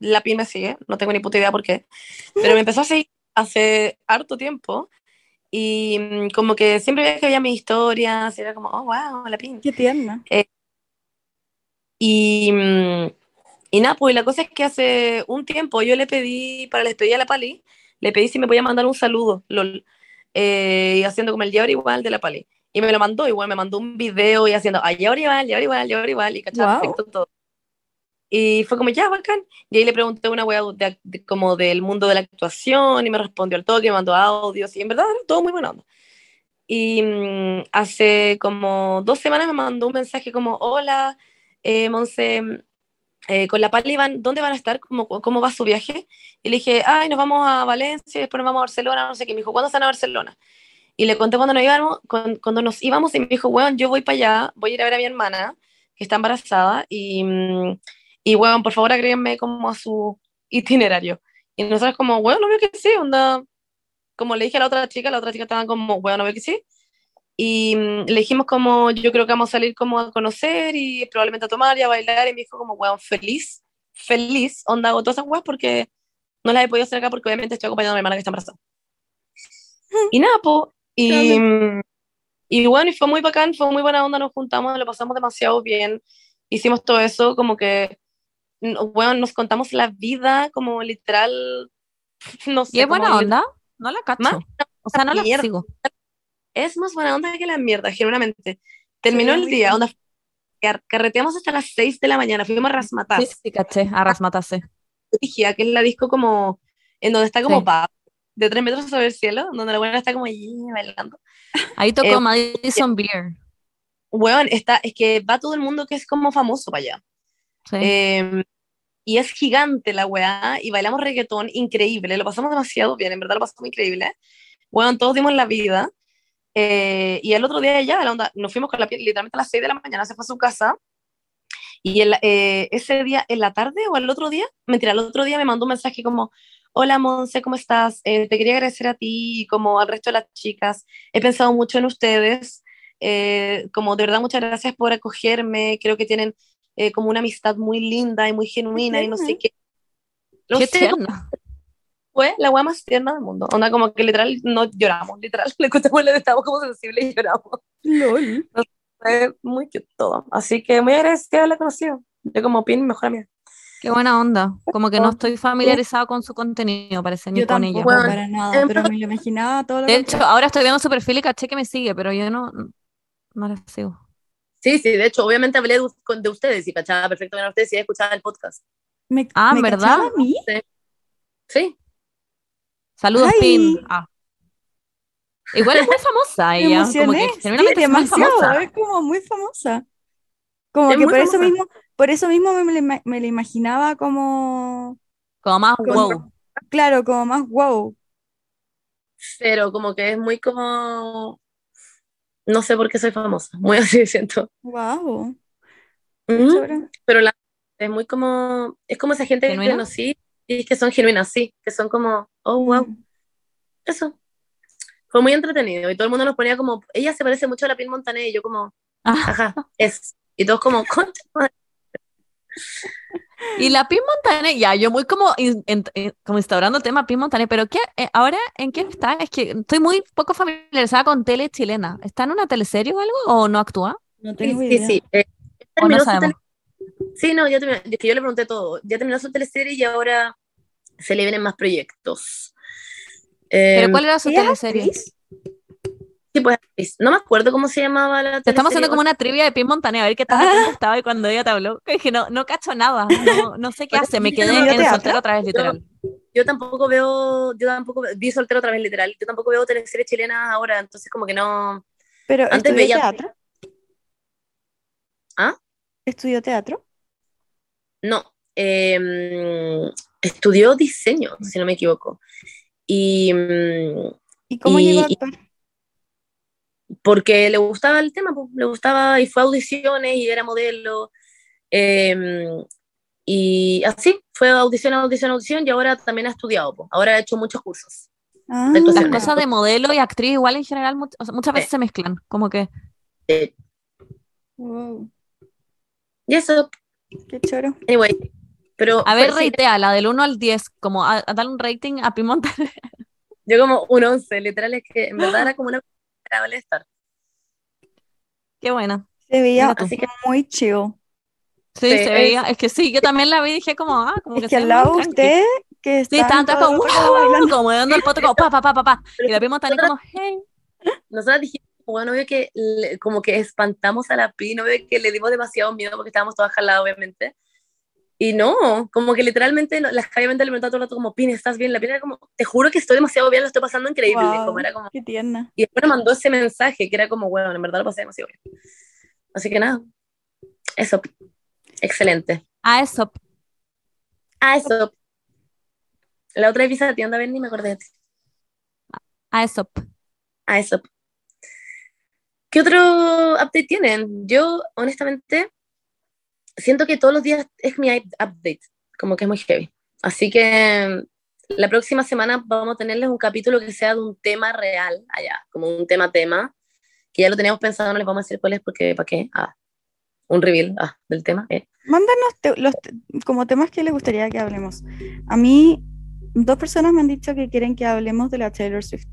la Pin me sigue, no tengo ni puta idea por qué, pero me empezó a seguir hace harto tiempo y mm, como que siempre veía que veía mis historias, era como, oh, wow, la Pin. Qué tierna. Y, mm, y nada, pues la cosa es que hace un tiempo yo le pedí, para la despedida a la Pali, le pedí si me podía mandar un saludo, lol, eh, haciendo como el llevar igual de la Pali. Y me lo mandó igual, me mandó un video y haciendo, ay, llevar igual, llevar igual, llevar igual, y cachaba Wow. perfecto todo. Y fue como, ya, bacán. Y ahí le pregunté una wea de- de- como del mundo de la actuación y me respondió al toque, me mandó audios y en verdad era todo muy buena onda. Y mm, hace como dos semanas me mandó un mensaje como, hola, eh, Monse, eh, con la Pali van, ¿dónde van a estar? ¿Cómo, ¿Cómo va su viaje? Y le dije, ay, nos vamos a Valencia, después nos vamos a Barcelona, no sé qué. Me dijo, ¿cuándo están a Barcelona? Y le conté cuando nos íbamos, cuando, cuando nos íbamos y me dijo, weón, yo voy para allá, voy a ir a ver a mi hermana, que está embarazada, y, mm, y weón, por favor agréguenme como a su itinerario. Y nosotros como, weón, no veo que sí, onda, como le dije a la otra chica, la otra chica estaba como, bueno, no veo que sí. Y mm, le dijimos como, yo creo que vamos a salir como a conocer y probablemente a tomar y a bailar. Y me dijo como, weón, feliz, feliz, onda, hago todas esas weas porque no las he podido hacer acá porque obviamente estoy acompañando a mi hermana que está embarazada. Y nada, po. Y, y bueno, y fue muy bacán, fue muy buena onda, nos juntamos, lo pasamos demasiado bien. Hicimos todo eso, como que, bueno, nos contamos la vida, como literal, no sé. ¿Y es buena onda? No la cacho. Más o sea, no la mierda. sigo. es más buena onda que la mierda, genuinamente. Terminó Sí, el día, onda, car- carreteamos hasta las 6 de la mañana, fuimos a Rasmatas, Sí, sí, caché. A rasmatase. Ligia, que es la disco como, en donde está como Sí. pa, de 3 metros sobre el cielo, donde la buena está como allí bailando. Ahí tocó Eh, Madison Beer. Weón, está, es que va todo el mundo que es como famoso para allá. Sí. Eh, y es gigante la weá, y bailamos reggaetón increíble, lo pasamos demasiado bien, en verdad lo pasamos increíble. Weón, todos dimos la vida. Eh, y el otro día ya, la onda, nos fuimos con la piel, literalmente a las 6 de la mañana, se fue a su casa. Y el, eh, ese día, en la tarde o el otro día, mentira, el otro día me mandó un mensaje como, hola Monse, ¿cómo estás? Eh, te quería agradecer a ti y como al resto de las chicas. He pensado mucho en ustedes. Eh, como de verdad, muchas gracias por acogerme. Creo que tienen eh, como una amistad muy linda y muy genuina y no sé qué. No Qué sé, tierna. fue la weá más tierna del mundo. Onda como que literal no lloramos, literal. Le contamos, le estábamos como sensibles y lloramos. LOL. Fue muy cute todo. Así que muy agradecida de haberla conocido. Yo como Pin, mejor amiga. Qué buena onda. Como que no estoy familiarizada con su contenido, parece, ni Yo con tampoco, ella. Bueno, para nada, pero me lo imaginaba todo lo De hecho, ahora estoy viendo su perfil y caché que me sigue, pero yo no, no la sigo. Sí, sí, de hecho, obviamente hablé de, ustedes y cachaba perfectamente a ustedes y escuchaba el podcast. ¿Me, Ah, me ¿verdad? a mí? Sí, Saludos, Ay. Pin. Ah. Igual es muy famosa Me ella. Como que Sí, genuinamente es muy demasiado, famosa. es como muy famosa. Como Es que por eso mismo, por eso mismo me, me, me la imaginaba como, Como más Como- wow. claro, como más wow. pero como que es muy como... No sé por qué soy famosa, muy así siento. Wow. Ujú. Pero la, es muy como... Es como esa gente ¿Genuina? que conocí y que son genuinas, sí, que son como, oh, wow, eso. Fue muy entretenido y todo el mundo nos ponía como, ella se parece mucho a la Pin Montané y yo como, Ah, ajá, es. Y todos como, concha. y la Pin Montané, ya, yo muy como, in- como instaurando el tema Pin Montané, pero ¿qué, eh, ahora en qué está? Es que estoy muy poco familiarizada con tele chilena. ¿Está en una teleserie o algo o no actúa? No Sí, tengo sí, idea. sí. eh, O no sabemos. Sí, no, ya terminó, es que yo le pregunté todo. Ya terminó su teleserie y ahora se le vienen más proyectos. ¿Pero Eh, cuál era su ¿Ella es teleserie? actriz? Sí, pues, no me acuerdo cómo se llamaba la Te estamos haciendo como una trivia de Pin Montané, a ver qué tanto Ah. tiempo estaba y cuando ella te habló. que Dije, no, no cacho nada, no, no sé qué hace, me ¿sí quedé no en soltero otra vez, literal. Yo tampoco veo, yo tampoco vi soltero otra vez literal, yo tampoco veo teleseries chilenas ahora, entonces como que no. Pero Antes estudió veía- teatro. ¿Ah? ¿Estudió teatro? No, eh, estudió diseño, si no me equivoco. Y ¿Y cómo Y- llegó a actuar? Porque le gustaba el tema, pues, le gustaba y fue a audiciones y era modelo. eh, y así, fue audición, audición, audición y ahora también ha estudiado, pues. ahora ha hecho muchos cursos. Ah, Las cosas de modelo y actriz igual en general mu- o sea, muchas veces Sí. se mezclan, como que wow, y eso, qué choro. anyway. Pero A ver, sí, reitea, la del 1 al 10, como a, a darle un rating a Pin Montané. yo como un 11, literal, es que en verdad era como una agradable estar. Qué buena. Se veía. Así que muy chill. Sí, Sí, se veía. Es que sí, yo también la vi y dije como, ah, como Es que que se al lado de usted, que Sí, está estaban todas como, como "Wow", bailando. como dando el poto, como pa, pa, pa, pa, pa. Y la Montané nosotras- como, hey. nosotras dijimos, bueno, veo que le- como que espantamos a la Pi, no veo que le dimos demasiado miedo porque estábamos todas jaladas, obviamente. Y no, como que literalmente las obviamente le preguntaba todo el rato como, Pin, ¿estás bien? La Pin era como, te juro que estoy demasiado bien, lo estoy pasando increíble. Wow, Como era como, qué tierna. y después me mandó ese mensaje que era como, bueno, en verdad lo pasé demasiado bien. Así que nada, eso, excelente. A eso. Ah, eso. La otra vez a ti, anda a ver, ni me acordé de ti. A eso. Ah, eso. ¿Qué otro update tienen? Yo, honestamente, siento que todos los días es mi update, como que es muy heavy. Así que la próxima semana vamos a tenerles un capítulo que sea de un tema real, allá, como un tema-tema, que ya lo teníamos pensado, no les vamos a decir cuál es porque, ¿para qué? Ah, un reveal ah, del tema. eh. Mándanos te- los te- como temas que les gustaría que hablemos. A mí, dos personas me han dicho que quieren que hablemos de la Taylor Swift.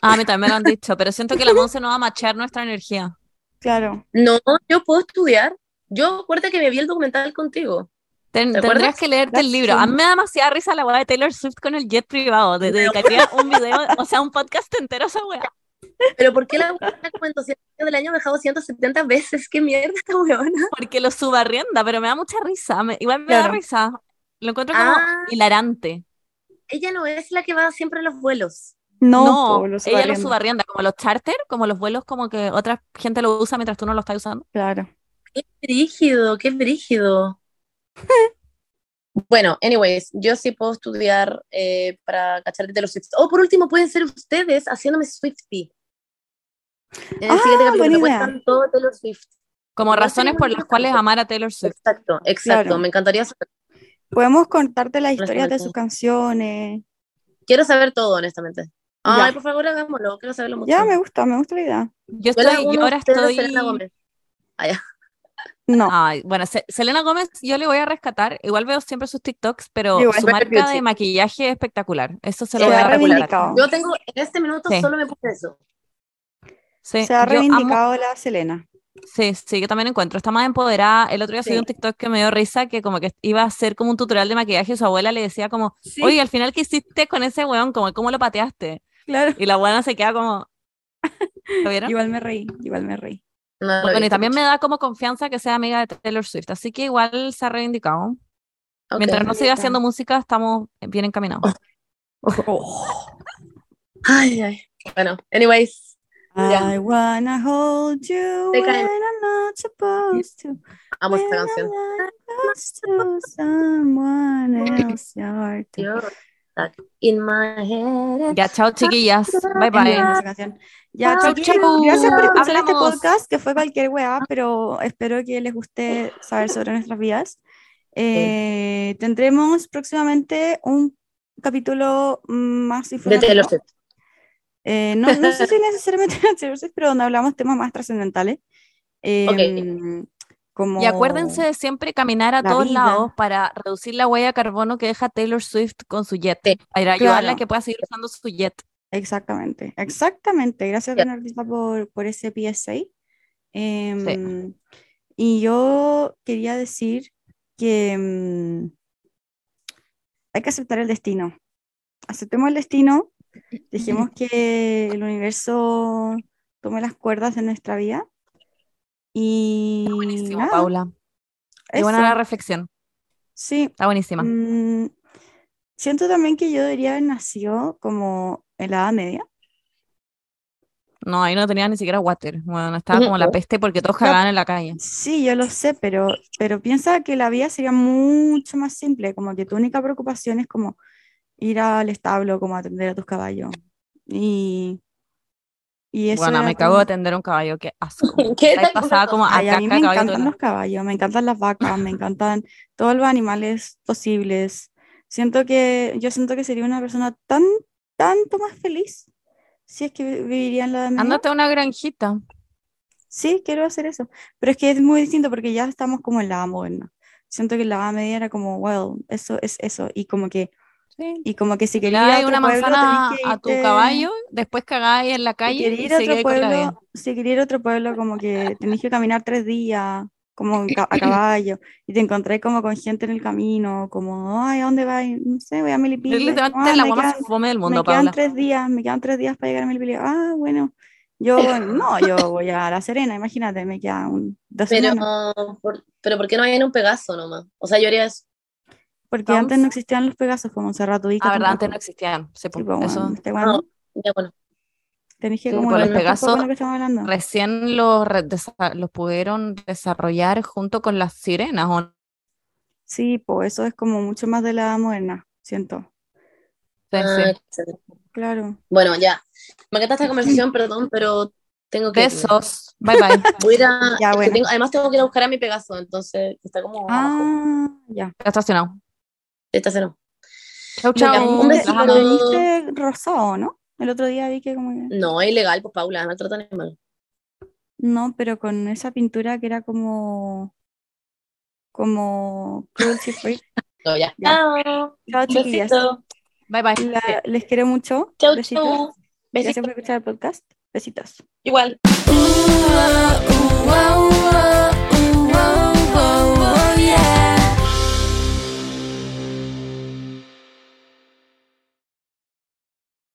Ah, a mí también me lo han dicho, pero siento que la Monse no va a machar nuestra energía. Claro. No, yo puedo estudiar. Yo, acuérdate que me vi el documental contigo. Ten- ¿Te tendrías acuerdas? que leerte el libro. A mí me da demasiada risa la weá de Taylor Swift con el jet privado. Te dedicaría un video, o sea, un podcast entero a esa weá. Pero ¿por qué la weona como en 200 años del año ha dejado 170 veces? ¿Qué mierda esta weona? Porque lo subarrienda, pero me da mucha risa. me- igual me da risa. Lo encuentro como Ah. hilarante. Ella no es la que va siempre en los vuelos. No, No, po, lo ella lo subarrienda, como los charter, como los vuelos como que otra gente lo usa mientras tú no lo estás usando. Claro. Qué brígido, qué brígido. Bueno, anyways, yo sí puedo estudiar eh, para cachar de los Swift. O por último, pueden ser ustedes haciéndome Swifty. En el Ah, siguiente capítulo cuentan todo de Taylor Swift. Como razones por las cuales amar a Taylor Swift. Exacto, exacto. Claro. Me encantaría saber. Podemos contarte las historias de sus canciones. Quiero saber todo, honestamente. Ya. Ay, por favor, hagámoslo. Quiero saberlo mucho. Ya, me gusta, me gusta la idea. Yo estoy, yo ahora estoy. Ya. No, Ay, bueno, Se- Selena Gómez yo le voy a rescatar. Igual veo siempre sus TikToks, pero Igual. su marca de maquillaje es espectacular. Eso se lo Se voy ha a rescatar. reivindicado. Yo tengo, en este minuto Sí. solo me puse eso. Sí, se ha amo- reivindicado la Selena. Sí, sí, yo también encuentro. Está más empoderada. El otro día subí Sí. un TikTok que me dio risa, que como que iba a hacer como un tutorial de maquillaje y su abuela le decía como, oye, al final, ¿qué hiciste con ese weón? Como, ¿cómo lo pateaste? Claro. Y la buena se queda como... ¿Lo vieron? Igual me reí, igual me reí. No Bueno, y también me da como confianza que sea amiga de Taylor Swift, así que igual se ha reivindicado. Mientras no siga haciendo música, estamos bien encaminados. Ay, ay. Bueno, anyways. Ya. I wanna hold you when. I'm not supposed to. Amo esta canción. I'm not close to someone else. Stuck in my head. Ya, chao chiquillas. Bye muy bye. canción. Ya, chiquillos, chau. gracias por escuchar este Hablamos. podcast, que fue cualquier weá, pero espero que les guste saber sobre nuestras vidas. Eh, Tendremos próximamente un capítulo más De. Taylor Swift. Eh, no, no sé si necesariamente de Taylor Swift, pero donde hablamos temas más trascendentales. Eh, como Y acuérdense de siempre caminar a la todos vida. lados para reducir la huella de carbono que deja Taylor Swift con su jet. Sí. Para ayudarla a Claro. que pueda seguir usando su jet. Exactamente, exactamente. Gracias, Ya. Bernardita, por, por ese PSA. Em, Y yo quería decir que mm, hay que aceptar el destino. Aceptemos el destino, dejemos que el universo tome las cuerdas de nuestra vida. Y Buenísimo, nada, Paula. Qué buena la reflexión. Sí, Está buenísima. Mm, siento también que yo debería haber nacido como en la Edad Media. No, ahí no tenía ni siquiera water. Bueno, estaba como la peste porque todos cagaban en la calle. Sí, yo lo sé, pero, pero piensa que la vida sería mucho más simple, como que tu única preocupación es como ir al establo, como atender a tus caballos. Y, y eso Bueno, me cago de como- atender un caballo, qué asco. ¿Qué pasaba como a Ay, a mí me caballo encantan los caballos, me encantan las vacas, me encantan todos los animales posibles. Siento que, yo siento que sería una persona tan, tanto más feliz si es que vi- viviría en la Edad Media. Ándate a una granjita. Sí, quiero hacer eso. Pero es que es muy distinto porque ya estamos como en la moderna. Siento que la edad media era como, well, eso es eso. Y como que, Sí. y como que si querías ir a otro una pueblo, manzana que a tu caballo, después cagáis en la si calle querías y ir a otro pueblo, si querías ir a otro pueblo, como que tenés que caminar tres días, como a caballo, y te encontré como con gente en el camino, como, ay, ¿a dónde vas? No sé, voy a literalmente Ah, la me quedan- fome del mundo, me quedan tres días, me quedan tres días para llegar a Melipilla. Ah, bueno. Yo, no, yo voy a La Serena, imagínate, me quedan un, dos Pero, semanas. por, pero ¿por qué no hay en un Pegaso nomás? O sea, yo haría eso. Porque Vamos. antes no existían los Pegasos, como Montserrat Ubica Ah, verdad, antes no existían. Sí, Sí, pues, eso. bueno, este bueno, Ya, bueno. tenés que Sí, como los Pegasos de lo que estamos hablando. Recién los, los pudieron desarrollar junto con las sirenas. ¿o no? Sí, pues eso es como mucho más de la edad moderna, siento. Sí, Ah, sí. Claro. Bueno, ya. Me encanta esta conversación, perdón, pero tengo que. Besos. Bye bye. Voy a ir a- Ya, es que bueno. tengo- además, tengo que ir a buscar a mi Pegaso, entonces está como abajo. Ah, ya. Está estacionado. Esta cena. Chau, Muy bien, chau. un besito. Rosado, ¿no? El otro día vi que como que... No, es ilegal, pues Paula, maltrato animal. No, pero con esa pintura que era como... Como cruelty free. No, ya. Ya. Chao. Chao, chiquillas. Bye, bye. La- les quiero mucho. Chau, Besitos. chau. Gracias Besitos. por escuchar el podcast. Besitos. Igual. Uh, uh, uh, uh.